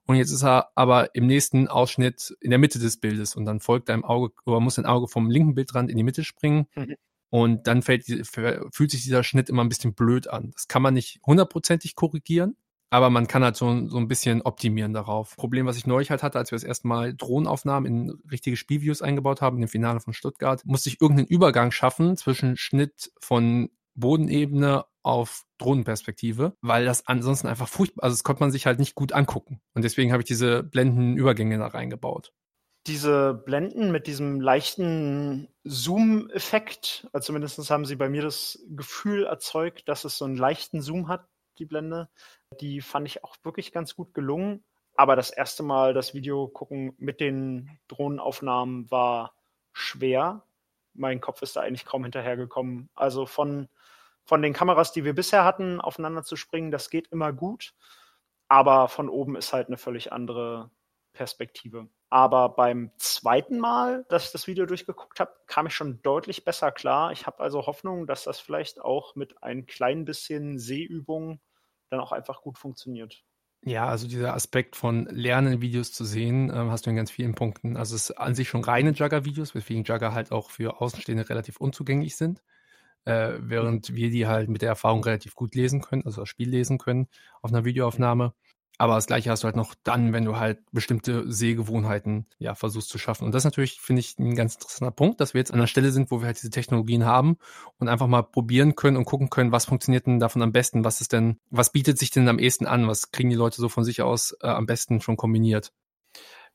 Und jetzt ist er aber im nächsten Ausschnitt in der Mitte des Bildes und dann folgt deinem Auge oder muss dein Auge vom linken Bildrand in die Mitte springen. Mhm. Und dann fällt, fühlt sich dieser Schnitt immer ein bisschen blöd an. Das kann man nicht hundertprozentig korrigieren, aber man kann halt so, so ein bisschen optimieren darauf. Problem, was ich neulich halt hatte, als wir das erste Mal Drohnenaufnahmen in richtige Spielviews eingebaut haben, in dem Finale von Stuttgart, musste ich irgendeinen Übergang schaffen zwischen Schnitt von Bodenebene auf Drohnenperspektive, weil das ansonsten einfach furchtbar, also das konnte man sich halt nicht gut angucken. Und deswegen habe ich diese blenden Übergänge da reingebaut. Diese Blenden mit diesem leichten Zoom-Effekt, also zumindest haben sie bei mir das Gefühl erzeugt, dass es so einen leichten Zoom hat, die Blende. Die fand ich auch wirklich ganz gut gelungen. Aber das erste Mal das Video gucken mit den Drohnenaufnahmen war schwer, mein Kopf ist da eigentlich kaum hinterhergekommen. Also von, von den Kameras, die wir bisher hatten, aufeinander zu springen, das geht immer gut. Aber von oben ist halt eine völlig andere Perspektive. Aber beim zweiten Mal, dass ich das Video durchgeguckt habe, kam ich schon deutlich besser klar. Ich habe also Hoffnung, dass das vielleicht auch mit ein klein bisschen Sehübung dann auch einfach gut funktioniert. Ja, also dieser Aspekt von Lernen, Videos zu sehen, ähm, hast du in ganz vielen Punkten. Also es ist an sich schon reine Jugger-Videos, weswegen Jugger halt auch für Außenstehende relativ unzugänglich sind. Äh, während wir die halt mit der Erfahrung relativ gut lesen können, also das Spiel lesen können auf einer Videoaufnahme. Aber das Gleiche hast du halt noch dann, wenn du halt bestimmte Sehgewohnheiten ja versuchst zu schaffen. Und das ist natürlich, finde ich, ein ganz interessanter Punkt, dass wir jetzt an der Stelle sind, wo wir halt diese Technologien haben und einfach mal probieren können und gucken können, was funktioniert denn davon am besten, was ist denn, was bietet sich denn am ehesten an, was kriegen die Leute so von sich aus äh, am besten schon kombiniert.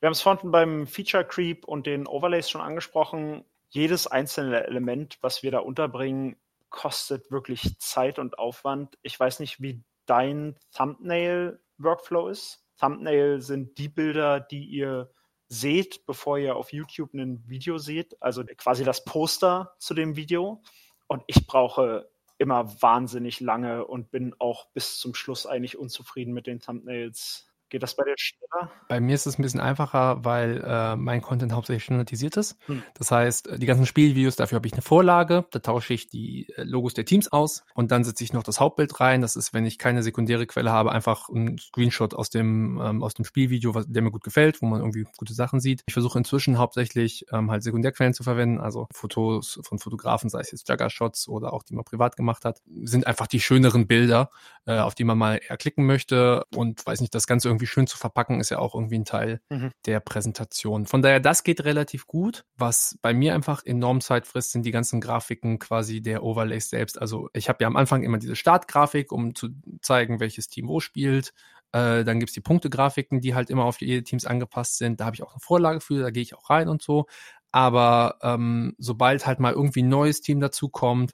Wir haben es vorhin beim Feature Creep und den Overlays schon angesprochen. Jedes einzelne Element, was wir da unterbringen, kostet wirklich Zeit und Aufwand. Ich weiß nicht, wie dein Thumbnail Workflow ist. Thumbnail sind die Bilder, die ihr seht, bevor ihr auf YouTube ein Video seht, also quasi das Poster zu dem Video. Und ich brauche immer wahnsinnig lange und bin auch bis zum Schluss eigentlich unzufrieden mit den Thumbnails. Geht das bei dir schneller? Bei mir ist es ein bisschen einfacher, weil äh, mein Content hauptsächlich standardisiert ist. Hm. Das heißt, die ganzen Spielvideos, dafür habe ich eine Vorlage, da tausche ich die äh, Logos der Teams aus und dann setze ich noch das Hauptbild rein. Das ist, wenn ich keine sekundäre Quelle habe, einfach ein Screenshot aus dem, ähm, aus dem Spielvideo, was, der mir gut gefällt, wo man irgendwie gute Sachen sieht. Ich versuche inzwischen hauptsächlich ähm, halt Sekundärquellen zu verwenden, also Fotos von Fotografen, sei es jetzt Jugger-Shots oder auch die man privat gemacht hat, sind einfach die schöneren Bilder, äh, auf die man mal eher klicken möchte und weiß nicht, das Ganze irgendwie irgendwie schön zu verpacken, ist ja auch irgendwie ein Teil mhm. der Präsentation. Von daher, das geht relativ gut. Was bei mir einfach enorm Zeit frisst, sind die ganzen Grafiken quasi der Overlays selbst. Also ich habe ja am Anfang immer diese Startgrafik, um zu zeigen, welches Team wo spielt. Äh, dann gibt's die Punktegrafiken, die halt immer auf jede Teams angepasst sind. Da habe ich auch eine Vorlage für, da gehe ich auch rein und so. Aber ähm, sobald halt mal irgendwie ein neues Team dazukommt,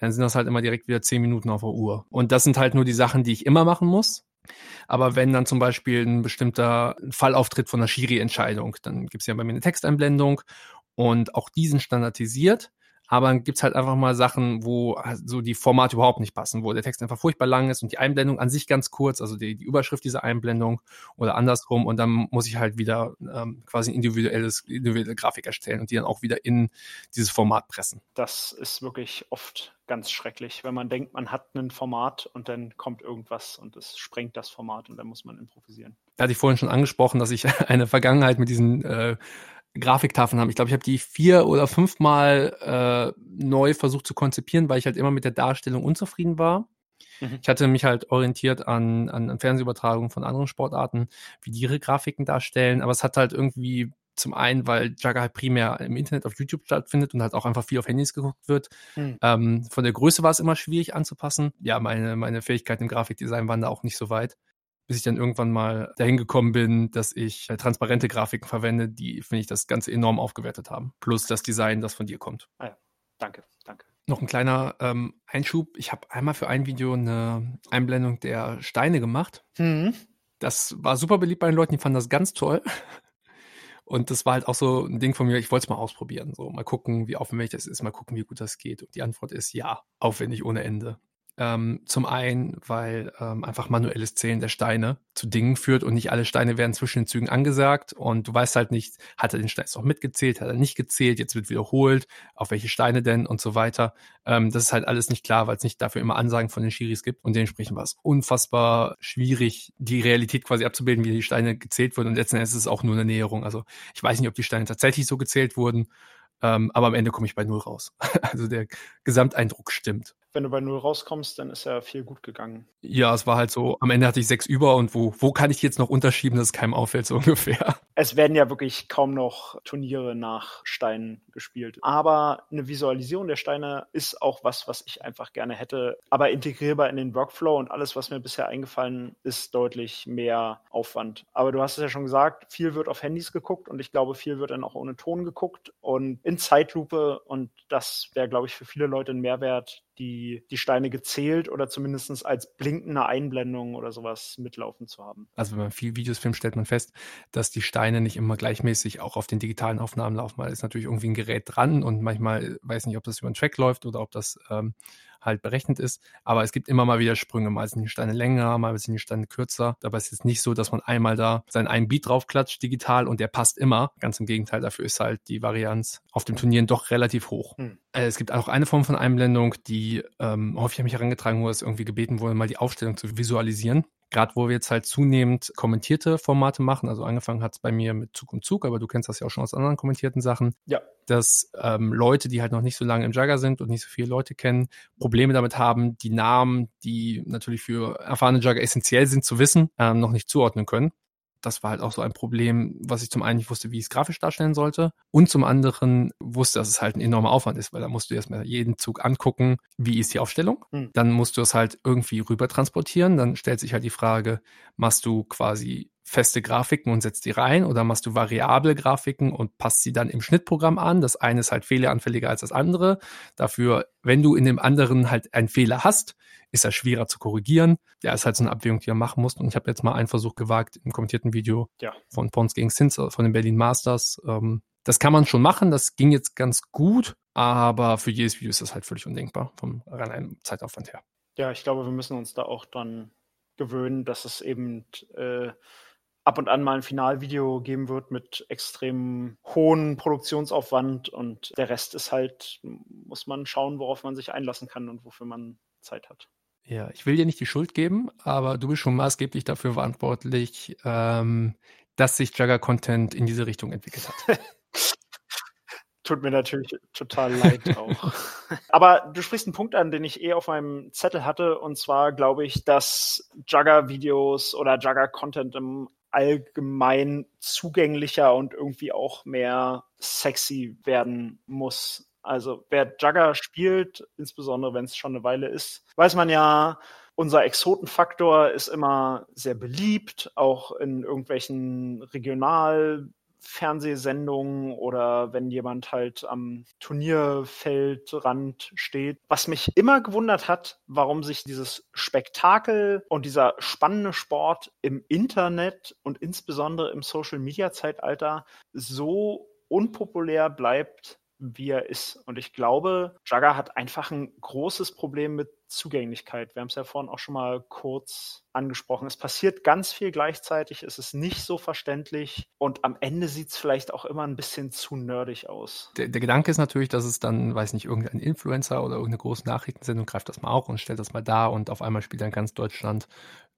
dann sind das halt immer direkt wieder zehn Minuten auf der Uhr. Und das sind halt nur die Sachen, die ich immer machen muss. Aber wenn dann zum Beispiel ein bestimmter Fall auftritt von einer Schiri-Entscheidung, dann gibt es ja bei mir eine Texteinblendung und auch diesen standardisiert. Aber dann gibt's halt einfach mal Sachen, wo so die Formate überhaupt nicht passen, wo der Text einfach furchtbar lang ist und die Einblendung an sich ganz kurz, also die, die Überschrift dieser Einblendung oder andersrum. Und dann muss ich halt wieder ähm, quasi individuelles, individuelle Grafik erstellen und die dann auch wieder in dieses Format pressen. Das ist wirklich oft ganz schrecklich, wenn man denkt, man hat ein Format und dann kommt irgendwas und es sprengt das Format und dann muss man improvisieren. Da hatte ich vorhin schon angesprochen, dass ich eine Vergangenheit mit diesen äh, Grafiktafeln haben. Ich glaube, ich habe die vier oder fünfmal äh, neu versucht zu konzipieren, weil ich halt immer mit der Darstellung unzufrieden war. Mhm. Ich hatte mich halt orientiert an, an, an Fernsehübertragungen von anderen Sportarten, wie die ihre Grafiken darstellen, aber es hat halt irgendwie zum einen, weil Jugger halt primär im Internet auf YouTube stattfindet und halt auch einfach viel auf Handys geguckt wird. Mhm. Ähm, von der Größe war es immer schwierig anzupassen. Ja, meine, meine Fähigkeiten im Grafikdesign waren da auch nicht so weit bis ich dann irgendwann mal dahin gekommen bin, dass ich äh, transparente Grafiken verwende, die, finde ich, das Ganze enorm aufgewertet haben. Plus das Design, das von dir kommt. Ah ja. Danke, danke. Noch ein kleiner ähm, Einschub. Ich habe einmal für ein Video eine Einblendung der Steine gemacht. Mhm. Das war super beliebt bei den Leuten, die fanden das ganz toll. Und das war halt auch so ein Ding von mir, ich wollte es mal ausprobieren. So, mal gucken, wie aufwendig das ist, mal gucken, wie gut das geht. Und die Antwort ist ja, aufwendig ohne Ende. Ähm, zum einen, weil ähm, einfach manuelles Zählen der Steine zu Dingen führt und nicht alle Steine werden zwischen den Zügen angesagt und du weißt halt nicht, hat er den Stein noch mitgezählt, hat er nicht gezählt, jetzt wird wiederholt, auf welche Steine denn und so weiter. Ähm, das ist halt alles nicht klar, weil es nicht dafür immer Ansagen von den Schiris gibt und dementsprechend war es unfassbar schwierig, die Realität quasi abzubilden, wie die Steine gezählt wurden und letzten Endes ist es auch nur eine Näherung. Also ich weiß nicht, ob die Steine tatsächlich so gezählt wurden, ähm, aber am Ende komme ich bei Null raus. also der Gesamteindruck stimmt wenn du bei Null rauskommst, dann ist ja viel gut gegangen. Ja, es war halt so, am Ende hatte ich sechs über und wo, wo kann ich jetzt noch unterschieben, dass es keinem auffällt, so ungefähr. Es werden ja wirklich kaum noch Turniere nach Steinen gespielt. Aber eine Visualisierung der Steine ist auch was, was ich einfach gerne hätte. Aber integrierbar in den Workflow und alles, was mir bisher eingefallen ist, deutlich mehr Aufwand. Aber du hast es ja schon gesagt, viel wird auf Handys geguckt und ich glaube, viel wird dann auch ohne Ton geguckt und in Zeitlupe. Und das wäre, glaube ich, für viele Leute ein Mehrwert, die die, Steine gezählt oder zumindest als blinkende Einblendung oder sowas mitlaufen zu haben. Also wenn man viel Videos filmt, stellt man fest, dass die Steine nicht immer gleichmäßig auch auf den digitalen Aufnahmen laufen. Weil ist natürlich irgendwie ein Gerät dran und manchmal weiß nicht, ob das über einen Track läuft oder ob das ähm, halt berechnet ist. Aber es gibt immer mal wieder Sprünge. Mal sind die Steine länger, mal sind die Steine kürzer. Es ist nicht so, dass man einmal da seinen einen Beat draufklatscht digital und der passt immer. Ganz im Gegenteil, dafür ist halt die Varianz auf dem Turnieren doch relativ hoch. Hm. Äh, es gibt auch eine Form von Einblendung, die ähm, häufig an mich herangetragen wurde, es irgendwie gebeten wurde, mal die Aufstellung zu visualisieren. Gerade wo wir jetzt halt zunehmend kommentierte Formate machen, also angefangen hat es bei mir mit Zug und Zug, aber du kennst das ja auch schon aus anderen kommentierten Sachen. Ja. Dass ähm, Leute, die halt noch nicht so lange im Jugger sind und nicht so viele Leute kennen, Probleme damit haben, die Namen, die natürlich für erfahrene Jugger essentiell sind zu wissen, ähm, noch nicht zuordnen können das war halt auch so ein Problem, was ich zum einen nicht wusste, wie ich es grafisch darstellen sollte und zum anderen wusste, dass es halt ein enormer Aufwand ist, weil da musst du erstmal jeden Zug angucken, wie ist die Aufstellung, hm. dann musst du es halt irgendwie rüber transportieren, dann stellt sich halt die Frage, machst du quasi feste Grafiken und setzt die rein oder machst du variable Grafiken und passt sie dann im Schnittprogramm an. Das eine ist halt fehleranfälliger als das andere. Dafür, wenn du in dem anderen halt einen Fehler hast, ist er schwerer zu korrigieren. Ja, ist halt so eine Abwägung, die er machen muss. Und ich habe jetzt mal einen Versuch gewagt im kommentierten Video ja. von Pons gegen Sins von den Berlin Masters. Ähm, das kann man schon machen, das ging jetzt ganz gut, aber für jedes Video ist das halt völlig undenkbar vom reinen Zeitaufwand her. Ja, ich glaube, wir müssen uns da auch dann gewöhnen, dass es eben äh, ab und an mal ein Finalvideo geben wird mit extrem hohen Produktionsaufwand und der Rest ist halt, muss man schauen, worauf man sich einlassen kann und wofür man Zeit hat. Ja, ich will dir nicht die Schuld geben, aber du bist schon maßgeblich dafür verantwortlich, ähm, dass sich Jagger Content in diese Richtung entwickelt hat. Tut mir natürlich total leid auch. Aber du sprichst einen Punkt an, den ich eh auf meinem Zettel hatte. Und zwar glaube ich, dass Jugger-Videos oder Jugger-Content im allgemein zugänglicher und irgendwie auch mehr sexy werden muss. Also wer Jugger spielt, insbesondere wenn es schon eine Weile ist, weiß man ja, unser Exotenfaktor ist immer sehr beliebt, auch in irgendwelchen Regional- Fernsehsendungen oder wenn jemand halt am Turnierfeldrand steht. Was mich immer gewundert hat, warum sich dieses Spektakel und dieser spannende Sport im Internet und insbesondere im Social-Media-Zeitalter so unpopulär bleibt, wie er ist. Und ich glaube, Jagger hat einfach ein großes Problem mit Zugänglichkeit. Wir haben es ja vorhin auch schon mal kurz angesprochen. Es passiert ganz viel gleichzeitig, es ist nicht so verständlich und am Ende sieht es vielleicht auch immer ein bisschen zu nerdig aus. Der, der, Gedanke ist natürlich, dass es dann, weiß nicht, irgendein Influencer oder irgendeine große Nachrichtensendung greift das mal auch und stellt das mal da und auf einmal spielt dann ganz Deutschland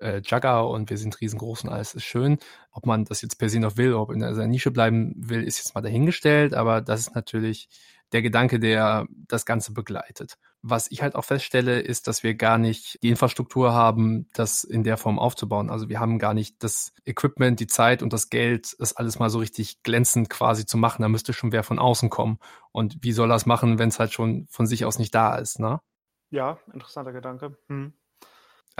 äh, Jugger und wir sind riesengroß und alles ist schön. Ob man das jetzt per se noch will, ob in seiner Nische bleiben will, ist jetzt mal dahingestellt, aber das ist natürlich der Gedanke, der das Ganze begleitet. Was ich halt auch feststelle, ist, dass wir gar nicht die Infrastruktur haben, das in der Form aufzubauen. Also wir haben gar nicht das Equipment, die Zeit und das Geld, das alles mal so richtig glänzend quasi zu machen. Da müsste schon wer von außen kommen. Und wie soll das machen, wenn es halt schon von sich aus nicht da ist, ne? Ja, interessanter Gedanke. Hm.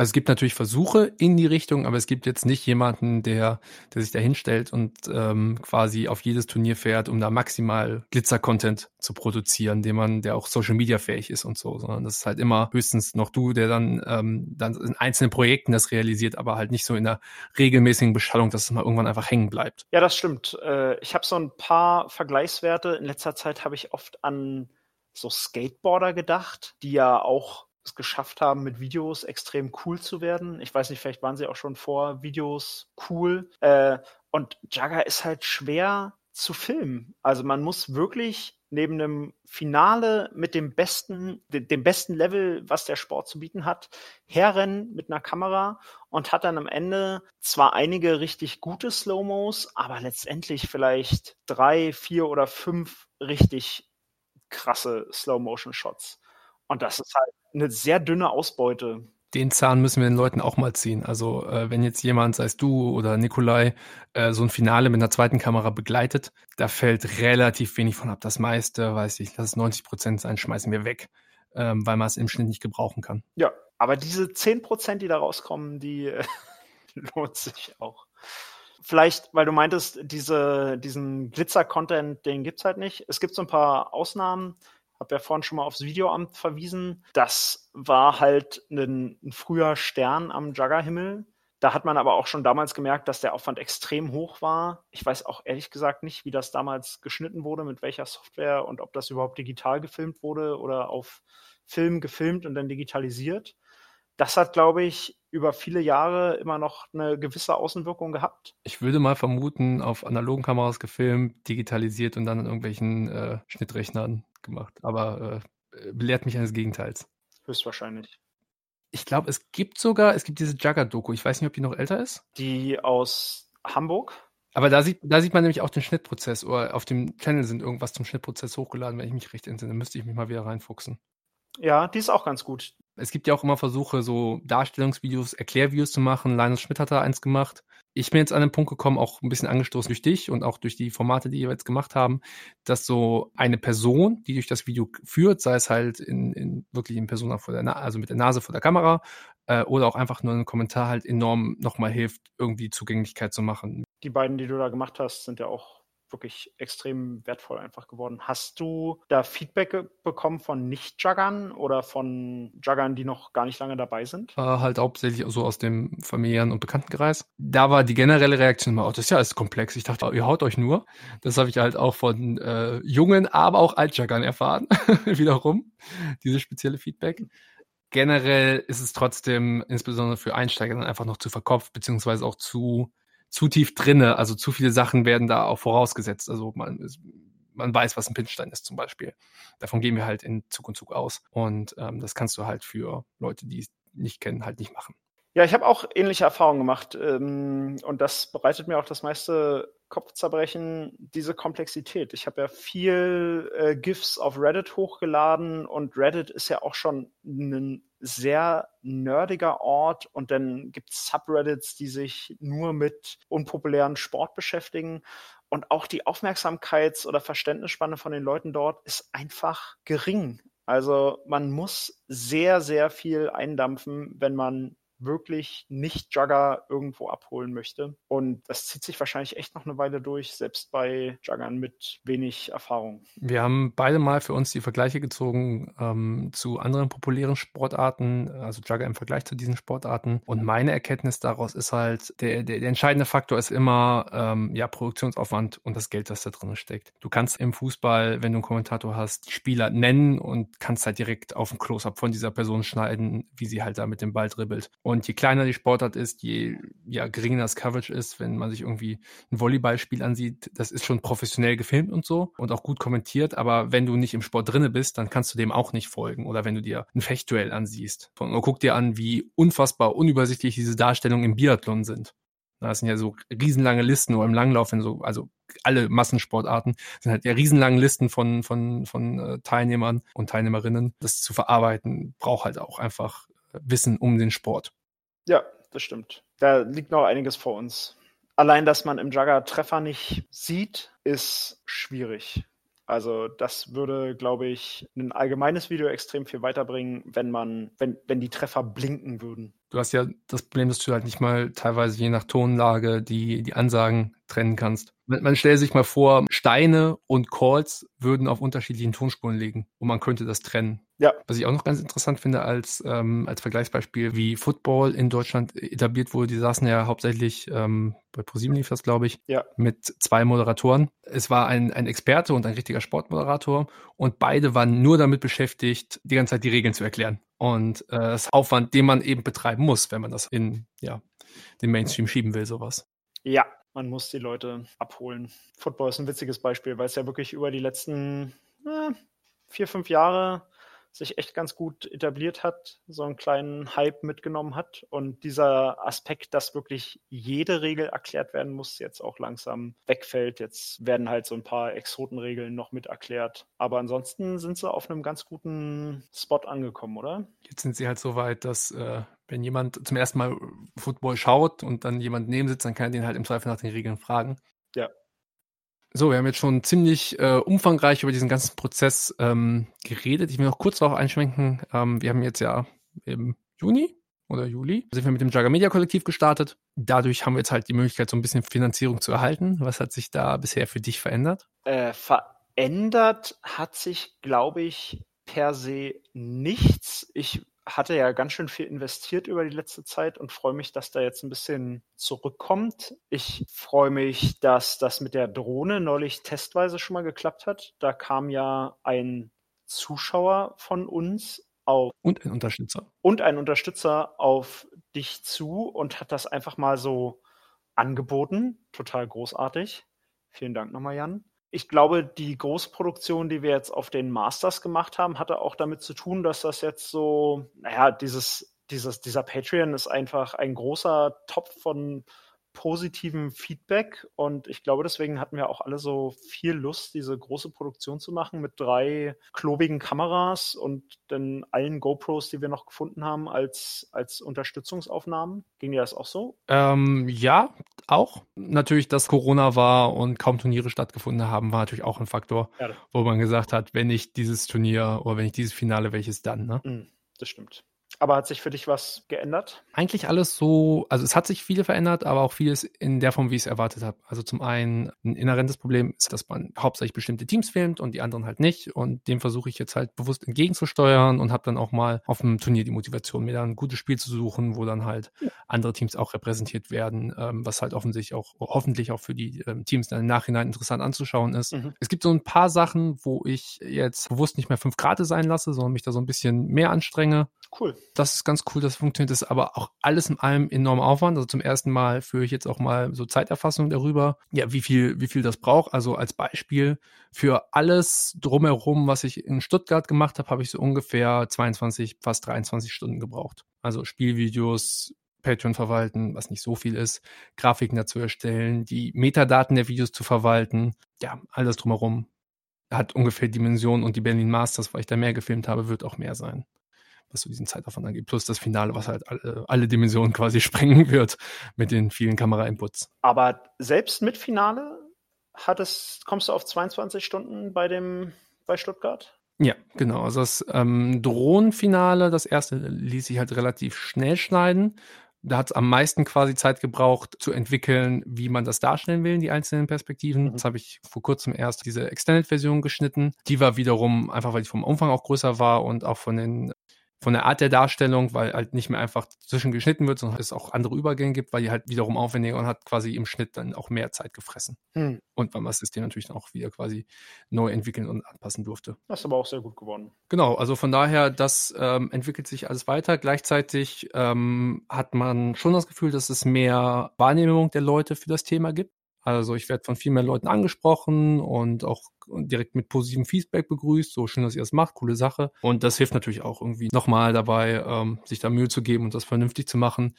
Also es gibt natürlich Versuche in die Richtung, aber es gibt jetzt nicht jemanden, der, der sich da hinstellt und ähm, quasi auf jedes Turnier fährt, um da maximal Glitzer-Content zu produzieren, den man, der auch Social Media fähig ist und so, sondern das ist halt immer höchstens noch du, der dann, ähm, dann in einzelnen Projekten das realisiert, aber halt nicht so in der regelmäßigen Beschallung, dass es mal irgendwann einfach hängen bleibt. Ja, das stimmt. Äh, ich habe so ein paar Vergleichswerte. In letzter Zeit habe ich oft an so Skateboarder gedacht, die ja auch es geschafft haben, mit Videos extrem cool zu werden. Ich weiß nicht, vielleicht waren sie auch schon vor Videos cool. Äh, und Jagger ist halt schwer zu filmen. Also man muss wirklich neben einem Finale mit dem besten, dem besten Level, was der Sport zu bieten hat, herrennen mit einer Kamera und hat dann am Ende zwar einige richtig gute Slow-Mos, aber letztendlich vielleicht drei, vier oder fünf richtig krasse Slow-Motion-Shots. Und das ist halt eine sehr dünne Ausbeute. Den Zahn müssen wir den Leuten auch mal ziehen. Also äh, wenn jetzt jemand, sei es du oder Nikolai, äh, so ein Finale mit einer zweiten Kamera begleitet, da fällt relativ wenig von ab. Das meiste, weiß ich, es 90 Prozent sein, schmeißen wir weg, ähm, weil man es im Schnitt nicht gebrauchen kann. Ja, aber diese 10 Prozent, die da rauskommen, die äh, lohnt sich auch. Vielleicht, weil du meintest, diese, diesen Glitzer-Content, den gibt's halt nicht. Es gibt so ein paar Ausnahmen habe ja vorhin schon mal aufs Videoamt verwiesen. Das war halt ein, ein früher Stern am Juggerhimmel. Da hat man aber auch schon damals gemerkt, dass der Aufwand extrem hoch war. Ich weiß auch ehrlich gesagt nicht, wie das damals geschnitten wurde, mit welcher Software und ob das überhaupt digital gefilmt wurde oder auf Film gefilmt und dann digitalisiert. Das hat, glaube ich, über viele Jahre immer noch eine gewisse Außenwirkung gehabt. Ich würde mal vermuten, auf analogen Kameras gefilmt, digitalisiert und dann in irgendwelchen äh, Schnittrechnern gemacht. Aber äh, belehrt mich eines Gegenteils. Höchstwahrscheinlich. Ich glaube, es gibt sogar, es gibt diese Jugger-Doku. Ich weiß nicht, ob die noch älter ist. Die aus Hamburg. Aber da sieht, da sieht man nämlich auch den Schnittprozess. Oder auf dem Channel sind irgendwas zum Schnittprozess hochgeladen, wenn ich mich recht entsinne. Müsste ich mich mal wieder reinfuchsen. Ja, die ist auch ganz gut. Es gibt ja auch immer Versuche, so Darstellungsvideos, Erklärvideos zu machen. Linus Schmidt hat da eins gemacht. Ich bin jetzt an den Punkt gekommen, auch ein bisschen angestoßen durch dich und auch durch die Formate, die wir jetzt gemacht haben, dass so eine Person, die durch das Video führt, sei es halt in, in wirklich in Persona vor der, Na also mit der Nase vor der Kamera äh, oder auch einfach nur ein Kommentar halt enorm nochmal hilft, irgendwie Zugänglichkeit zu machen. Die beiden, die du da gemacht hast, sind ja auch wirklich extrem wertvoll einfach geworden. Hast du da Feedback bekommen von Nicht-Juggern oder von Juggern, die noch gar nicht lange dabei sind? Äh, halt hauptsächlich so aus dem familiären und Bekanntenkreis. Da war die generelle Reaktion immer, oh, das ist ja alles komplex. Ich dachte, ihr haut euch nur. Das habe ich halt auch von äh, jungen, aber auch Alt-Juggern erfahren. Wiederum, dieses spezielle Feedback generell ist es trotzdem insbesondere für Einsteiger dann einfach noch zu verkopft, beziehungsweise auch zu zu tief drinne. Also zu viele Sachen werden da auch vorausgesetzt. Also man, man weiß, was ein Pinstein ist zum Beispiel. Davon gehen wir halt in Zug und Zug aus. Und ähm, das kannst du halt für Leute, die es nicht kennen, halt nicht machen. Ja, ich habe auch ähnliche Erfahrungen gemacht. Ähm, und das bereitet mir auch das meiste Kopfzerbrechen, diese Komplexität. Ich habe ja viel äh, GIFs auf Reddit hochgeladen und Reddit ist ja auch schon ein sehr nerdiger Ort und dann gibt es Subreddits, die sich nur mit unpopulären Sport beschäftigen. Und auch die Aufmerksamkeits- oder Verständnisspanne von den Leuten dort ist einfach gering. Also man muss sehr, sehr viel eindampfen, wenn man wirklich nicht Jugger irgendwo abholen möchte. Und das zieht sich wahrscheinlich echt noch eine Weile durch, selbst bei Juggern mit wenig Erfahrung. Wir haben beide mal für uns die Vergleiche gezogen ähm, zu anderen populären Sportarten, also Jugger im Vergleich zu diesen Sportarten. Und meine Erkenntnis daraus ist halt, der, der, der entscheidende Faktor ist immer ähm, ja, Produktionsaufwand und das Geld, das da drin steckt. Du kannst im Fußball, wenn du einen Kommentator hast, die Spieler nennen und kannst halt direkt auf ein Close-up von dieser Person schneiden, wie sie halt da mit dem Ball dribbelt. Je kleiner die Sportart ist, je ja, geringer das Coverage ist, wenn man sich irgendwie ein Volleyballspiel ansieht, das ist schon professionell gefilmt und so und auch gut kommentiert. Aber wenn du nicht im Sport drinne bist, dann kannst du dem auch nicht folgen. Oder wenn du dir ein Fechtduell ansiehst. Und guck dir an, wie unfassbar unübersichtlich diese Darstellungen im Biathlon sind. Das sind ja so riesenlange Listen oder im Langlauf, wenn so, also alle Massensportarten sind halt ja riesenlange Listen von, von, von äh, Teilnehmern und Teilnehmerinnen. Das zu verarbeiten braucht halt auch einfach Wissen um den Sport. Ja, das stimmt. Da liegt noch einiges vor uns. Allein, dass man im Jugger Treffer nicht sieht, ist schwierig. Also das würde, glaube ich, ein allgemeines Video extrem viel weiterbringen, wenn man, wenn, wenn die Treffer blinken würden. Du hast ja das Problem, dass du halt nicht mal teilweise je nach Tonlage die, die Ansagen trennen kannst. Man, man stellt sich mal vor, Steine und Calls würden auf unterschiedlichen Tonspuren liegen und man könnte das trennen. Ja. Was ich auch noch ganz interessant finde als, ähm, als Vergleichsbeispiel, wie Football in Deutschland etabliert wurde, die saßen ja hauptsächlich, ähm, bei ProSieben lief das, glaube ich, ja. mit zwei Moderatoren. Es war ein, ein Experte und ein richtiger Sportmoderator und beide waren nur damit beschäftigt, die ganze Zeit die Regeln zu erklären. Und äh, das Aufwand, den man eben betreiben muss, wenn man das in ja, den Mainstream schieben will, sowas. Ja, man muss die Leute abholen. Football ist ein witziges Beispiel, weil es ja wirklich über die letzten äh, vier, fünf Jahre sich echt ganz gut etabliert hat, so einen kleinen Hype mitgenommen hat und dieser Aspekt, dass wirklich jede Regel erklärt werden muss, jetzt auch langsam wegfällt. Jetzt werden halt so ein paar Exotenregeln noch mit erklärt. Aber ansonsten sind sie auf einem ganz guten Spot angekommen, oder? Jetzt sind sie halt so weit, dass äh, wenn jemand zum ersten Mal Football schaut und dann jemand neben sitzt, dann kann er den halt im Zweifel nach den Regeln fragen. Ja. So, wir haben jetzt schon ziemlich äh, umfangreich über diesen ganzen Prozess ähm, geredet. Ich will noch kurz darauf einschwenken. Ähm, wir haben jetzt ja im Juni oder Juli sind wir mit dem Jagger Media Kollektiv gestartet. Dadurch haben wir jetzt halt die Möglichkeit, so ein bisschen Finanzierung zu erhalten. Was hat sich da bisher für dich verändert? Äh, ver Verändert hat sich, glaube ich, per se nichts. Ich hatte ja ganz schön viel investiert über die letzte Zeit und freue mich, dass da jetzt ein bisschen zurückkommt. Ich freue mich, dass das mit der Drohne neulich testweise schon mal geklappt hat. Da kam ja ein Zuschauer von uns auf. Und ein Unterstützer. Und ein Unterstützer auf dich zu und hat das einfach mal so angeboten. Total großartig. Vielen Dank nochmal, Jan ich glaube, die Großproduktion, die wir jetzt auf den Masters gemacht haben, hatte auch damit zu tun, dass das jetzt so, naja, dieses, dieses, dieser Patreon ist einfach ein großer Topf von positiven Feedback und ich glaube, deswegen hatten wir auch alle so viel Lust, diese große Produktion zu machen mit drei klobigen Kameras und dann allen GoPros, die wir noch gefunden haben, als, als Unterstützungsaufnahmen. Ging dir das auch so? Ähm, ja, auch. Natürlich, dass Corona war und kaum Turniere stattgefunden haben, war natürlich auch ein Faktor, ja. wo man gesagt hat, wenn nicht dieses Turnier oder wenn nicht dieses Finale, welches dann, ne? Mm, das stimmt. Aber hat sich für dich was geändert? Eigentlich alles so, also es hat sich viel verändert, aber auch vieles in der Form, wie ich es erwartet habe. Also zum einen ein inhärentes Problem ist, dass man hauptsächlich bestimmte Teams filmt und die anderen halt nicht. Und dem versuche ich jetzt halt bewusst entgegenzusteuern und habe dann auch mal auf dem Turnier die Motivation, mir dann ein gutes Spiel zu suchen, wo dann halt andere Teams auch repräsentiert werden, ähm, was halt offensichtlich auch hoffentlich auch für die ähm, Teams dann im Nachhinein interessant anzuschauen ist. Mhm. Es gibt so ein paar Sachen, wo ich jetzt bewusst nicht mehr fünf Grad sein lasse, sondern mich da so ein bisschen mehr anstrenge. Cool. Das ist ganz cool, das funktioniert. Das ist aber auch alles in allem enorm Aufwand. Also zum ersten Mal führe ich jetzt auch mal so Zeiterfassung darüber, ja, wie viel, wie viel das braucht. Also als Beispiel für alles drumherum, was ich in Stuttgart gemacht habe, habe ich so ungefähr 22, fast 23 Stunden gebraucht. Also Spielvideos, Patreon verwalten, was nicht so viel ist, Grafiken dazu erstellen, die Metadaten der Videos zu verwalten, ja, alles drumherum hat ungefähr Dimensionen und die Berlin Masters, weil ich da mehr gefilmt habe, wird auch mehr sein was so diesen Zeitaufwand angeht, plus das Finale, was halt alle, alle Dimensionen quasi sprengen wird mit den vielen Kamera-Inputs. Aber selbst mit Finale hat es, kommst du auf 22 Stunden bei dem bei Stuttgart? Ja, genau. Also das ähm, Drohnenfinale, das erste ließ sich halt relativ schnell schneiden. Da hat es am meisten quasi Zeit gebraucht zu entwickeln, wie man das darstellen will, die einzelnen Perspektiven. Mhm. Das habe ich vor kurzem erst diese Extended-Version geschnitten. Die war wiederum einfach, weil die vom Umfang auch größer war und auch von den von der Art der Darstellung, weil halt nicht mehr einfach zwischengeschnitten wird, sondern es auch andere Übergänge gibt, weil die halt wiederum aufwendiger und hat quasi im Schnitt dann auch mehr Zeit gefressen. Hm. Und weil man das System natürlich dann auch wieder quasi neu entwickeln und anpassen durfte. Das ist aber auch sehr gut geworden. Genau, also von daher, das ähm, entwickelt sich alles weiter. Gleichzeitig ähm, hat man schon das Gefühl, dass es mehr Wahrnehmung der Leute für das Thema gibt. Also ich werde von viel mehr Leuten angesprochen und auch direkt mit positivem Feedback begrüßt. So schön, dass ihr das macht, coole Sache. Und das hilft natürlich auch irgendwie nochmal dabei, ähm, sich da Mühe zu geben und das vernünftig zu machen.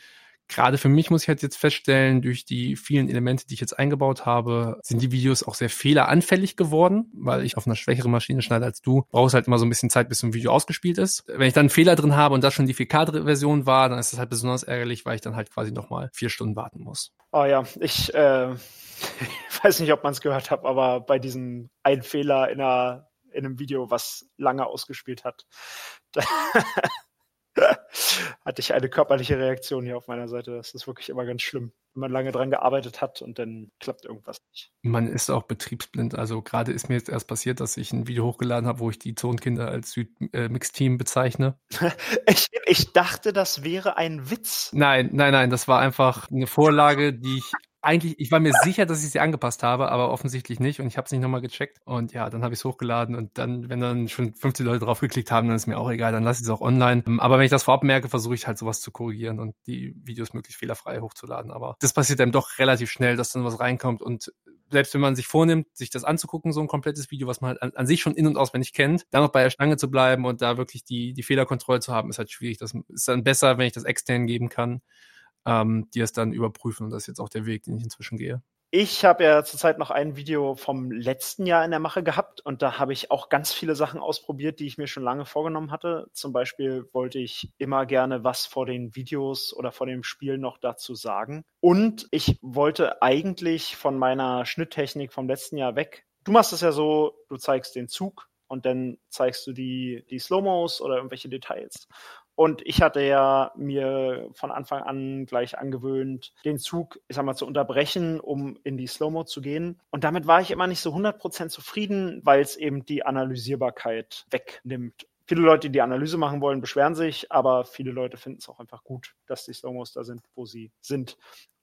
Gerade für mich muss ich halt jetzt feststellen, durch die vielen Elemente, die ich jetzt eingebaut habe, sind die Videos auch sehr fehleranfällig geworden, weil ich auf einer schwächeren Maschine schneide als du. Brauchst halt immer so ein bisschen Zeit, bis so ein Video ausgespielt ist. Wenn ich dann einen Fehler drin habe und das schon die 4K-Version war, dann ist das halt besonders ärgerlich, weil ich dann halt quasi nochmal vier Stunden warten muss. Oh ja, ich äh, ich weiß nicht, ob man es gehört hat, aber bei diesem einen Fehler in, einer, in einem Video, was lange ausgespielt hat, hatte ich eine körperliche Reaktion hier auf meiner Seite. Das ist wirklich immer ganz schlimm, wenn man lange dran gearbeitet hat und dann klappt irgendwas nicht. Man ist auch betriebsblind. Also gerade ist mir jetzt erst passiert, dass ich ein Video hochgeladen habe, wo ich die Zonkinder als Süd-Mix-Team äh, bezeichne. ich, ich dachte, das wäre ein Witz. Nein, nein, nein, das war einfach eine Vorlage, die ich eigentlich, ich war mir sicher, dass ich sie angepasst habe, aber offensichtlich nicht und ich habe es nicht nochmal gecheckt und ja, dann habe ich es hochgeladen und dann, wenn dann schon 50 Leute drauf geklickt haben, dann ist mir auch egal, dann lasse ich es auch online. Ähm, aber wenn ich das vorab merke, versuche ich halt sowas zu korrigieren und die Videos möglichst fehlerfrei hochzuladen. Aber das passiert dann doch relativ schnell, dass dann was reinkommt und selbst wenn man sich vornimmt, sich das anzugucken, so ein komplettes Video, was man halt an, an, sich schon in- und auswendig kennt, dann noch bei der Stange zu bleiben und da wirklich die, die Fehlerkontrolle zu haben, ist halt schwierig. Das ist dann besser, wenn ich das extern geben kann ähm, die es dann überprüfen. Und das ist jetzt auch der Weg, den ich inzwischen gehe. Ich habe ja zurzeit noch ein Video vom letzten Jahr in der Mache gehabt und da habe ich auch ganz viele Sachen ausprobiert, die ich mir schon lange vorgenommen hatte. Zum Beispiel wollte ich immer gerne was vor den Videos oder vor dem Spiel noch dazu sagen. Und ich wollte eigentlich von meiner Schnitttechnik vom letzten Jahr weg. Du machst es ja so, du zeigst den Zug und dann zeigst du die, die Slow-Mos oder irgendwelche Details. Und ich hatte ja mir von Anfang an gleich angewöhnt, den Zug, ich sag mal, zu unterbrechen, um in die Slow-Mo zu gehen. Und damit war ich immer nicht so 100% zufrieden, weil es eben die Analysierbarkeit wegnimmt. Viele Leute, die die Analyse machen wollen, beschweren sich, aber viele Leute finden es auch einfach gut, dass die Slow-Mos da sind, wo sie sind.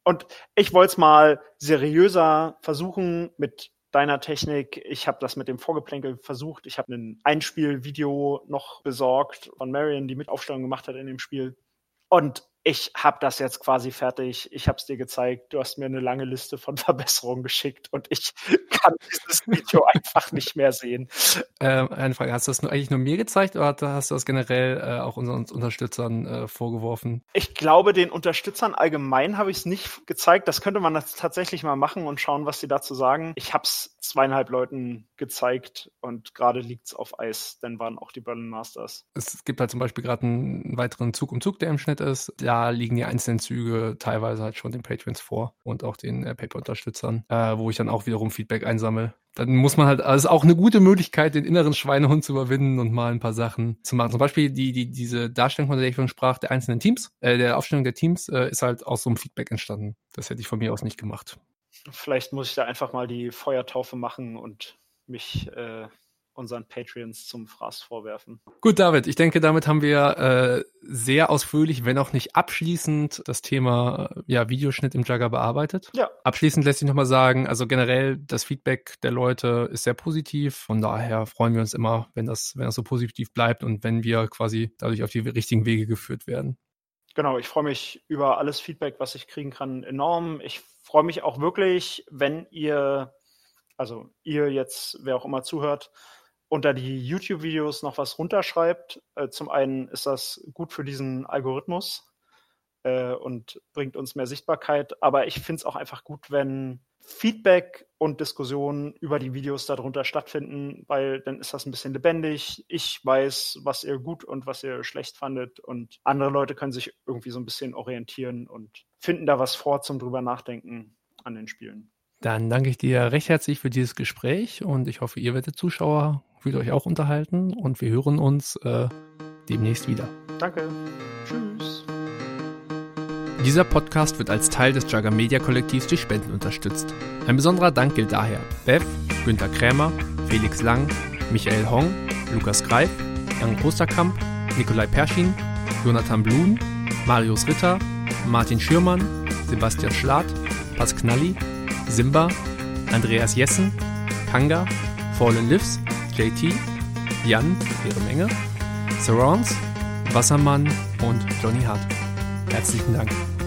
Und ich wollte es mal seriöser versuchen mit deiner Technik. Ich habe das mit dem Vorgeplänkel versucht. Ich habe ein Einspielvideo noch besorgt von Marion, die Mitaufstellung gemacht hat in dem Spiel. Und ich habe das jetzt quasi fertig. Ich habe es dir gezeigt. Du hast mir eine lange Liste von Verbesserungen geschickt und ich kann dieses Video einfach nicht mehr sehen. Ähm, eine Frage, hast du das nur, eigentlich nur mir gezeigt oder hast du das generell äh, auch unseren Unterstützern äh, vorgeworfen? Ich glaube, den Unterstützern allgemein habe ich es nicht gezeigt. Das könnte man tatsächlich mal machen und schauen, was sie dazu sagen. Ich habe es zweieinhalb Leuten gezeigt und gerade liegt es auf Eis, dann waren auch die Berlin Masters. Es gibt halt zum Beispiel gerade einen weiteren Zug um Zug, der im Schnitt ist. Da liegen die einzelnen Züge teilweise halt schon den Patrons vor und auch den äh, Paper-Unterstützern, äh, wo ich dann auch wiederum Feedback einsammle. Dann muss man halt, also ist auch eine gute Möglichkeit, den inneren Schweinehund zu überwinden und mal ein paar Sachen zu machen. Zum Beispiel die, die, diese Darstellung, von der ich schon sprach, der einzelnen Teams, äh, der Aufstellung der Teams, äh, ist halt aus so einem Feedback entstanden. Das hätte ich von mir aus nicht gemacht. Vielleicht muss ich da einfach mal die Feuertaufe machen und mich äh, unseren Patreons zum Fraß vorwerfen. Gut, David, ich denke, damit haben wir äh, sehr ausführlich, wenn auch nicht abschließend, das Thema äh, ja, Videoschnitt im Jugger bearbeitet. Ja. Abschließend lässt sich nochmal sagen, also generell das Feedback der Leute ist sehr positiv. Von daher freuen wir uns immer, wenn das, wenn das so positiv bleibt und wenn wir quasi dadurch auf die richtigen Wege geführt werden. Genau, ich freue mich über alles Feedback, was ich kriegen kann, enorm. Ich freue mich auch wirklich, wenn ihr, also ihr jetzt, wer auch immer zuhört, unter die YouTube-Videos noch was runterschreibt. Äh, zum einen ist das gut für diesen Algorithmus äh, und bringt uns mehr Sichtbarkeit, aber ich finde es auch einfach gut, wenn Feedback und Diskussionen über die Videos darunter stattfinden, weil dann ist das ein bisschen lebendig. Ich weiß, was ihr gut und was ihr schlecht fandet und andere Leute können sich irgendwie so ein bisschen orientieren und finden da was vor zum drüber nachdenken an den Spielen. Dann danke ich dir recht herzlich für dieses Gespräch und ich hoffe, ihr werdet Zuschauer fühlt euch auch unterhalten und wir hören uns äh, demnächst wieder. Danke. Tschüss. Dieser Podcast wird als Teil des Jugger Media Kollektivs durch Spenden unterstützt. Ein besonderer Dank gilt daher Bev, Günter Krämer, Felix Lang, Michael Hong, Lukas Greif, Jan Osterkamp, Nikolai Perschin, Jonathan Blum, Marius Ritter, Martin Schürmann, Sebastian Schlatt, Pas Knalli, Simba, Andreas Jessen, Kanga, Fallen Lives, JT, Jan, ihre Menge, Surrounds, Wassermann und Johnny Hart. Herzlichen Dank.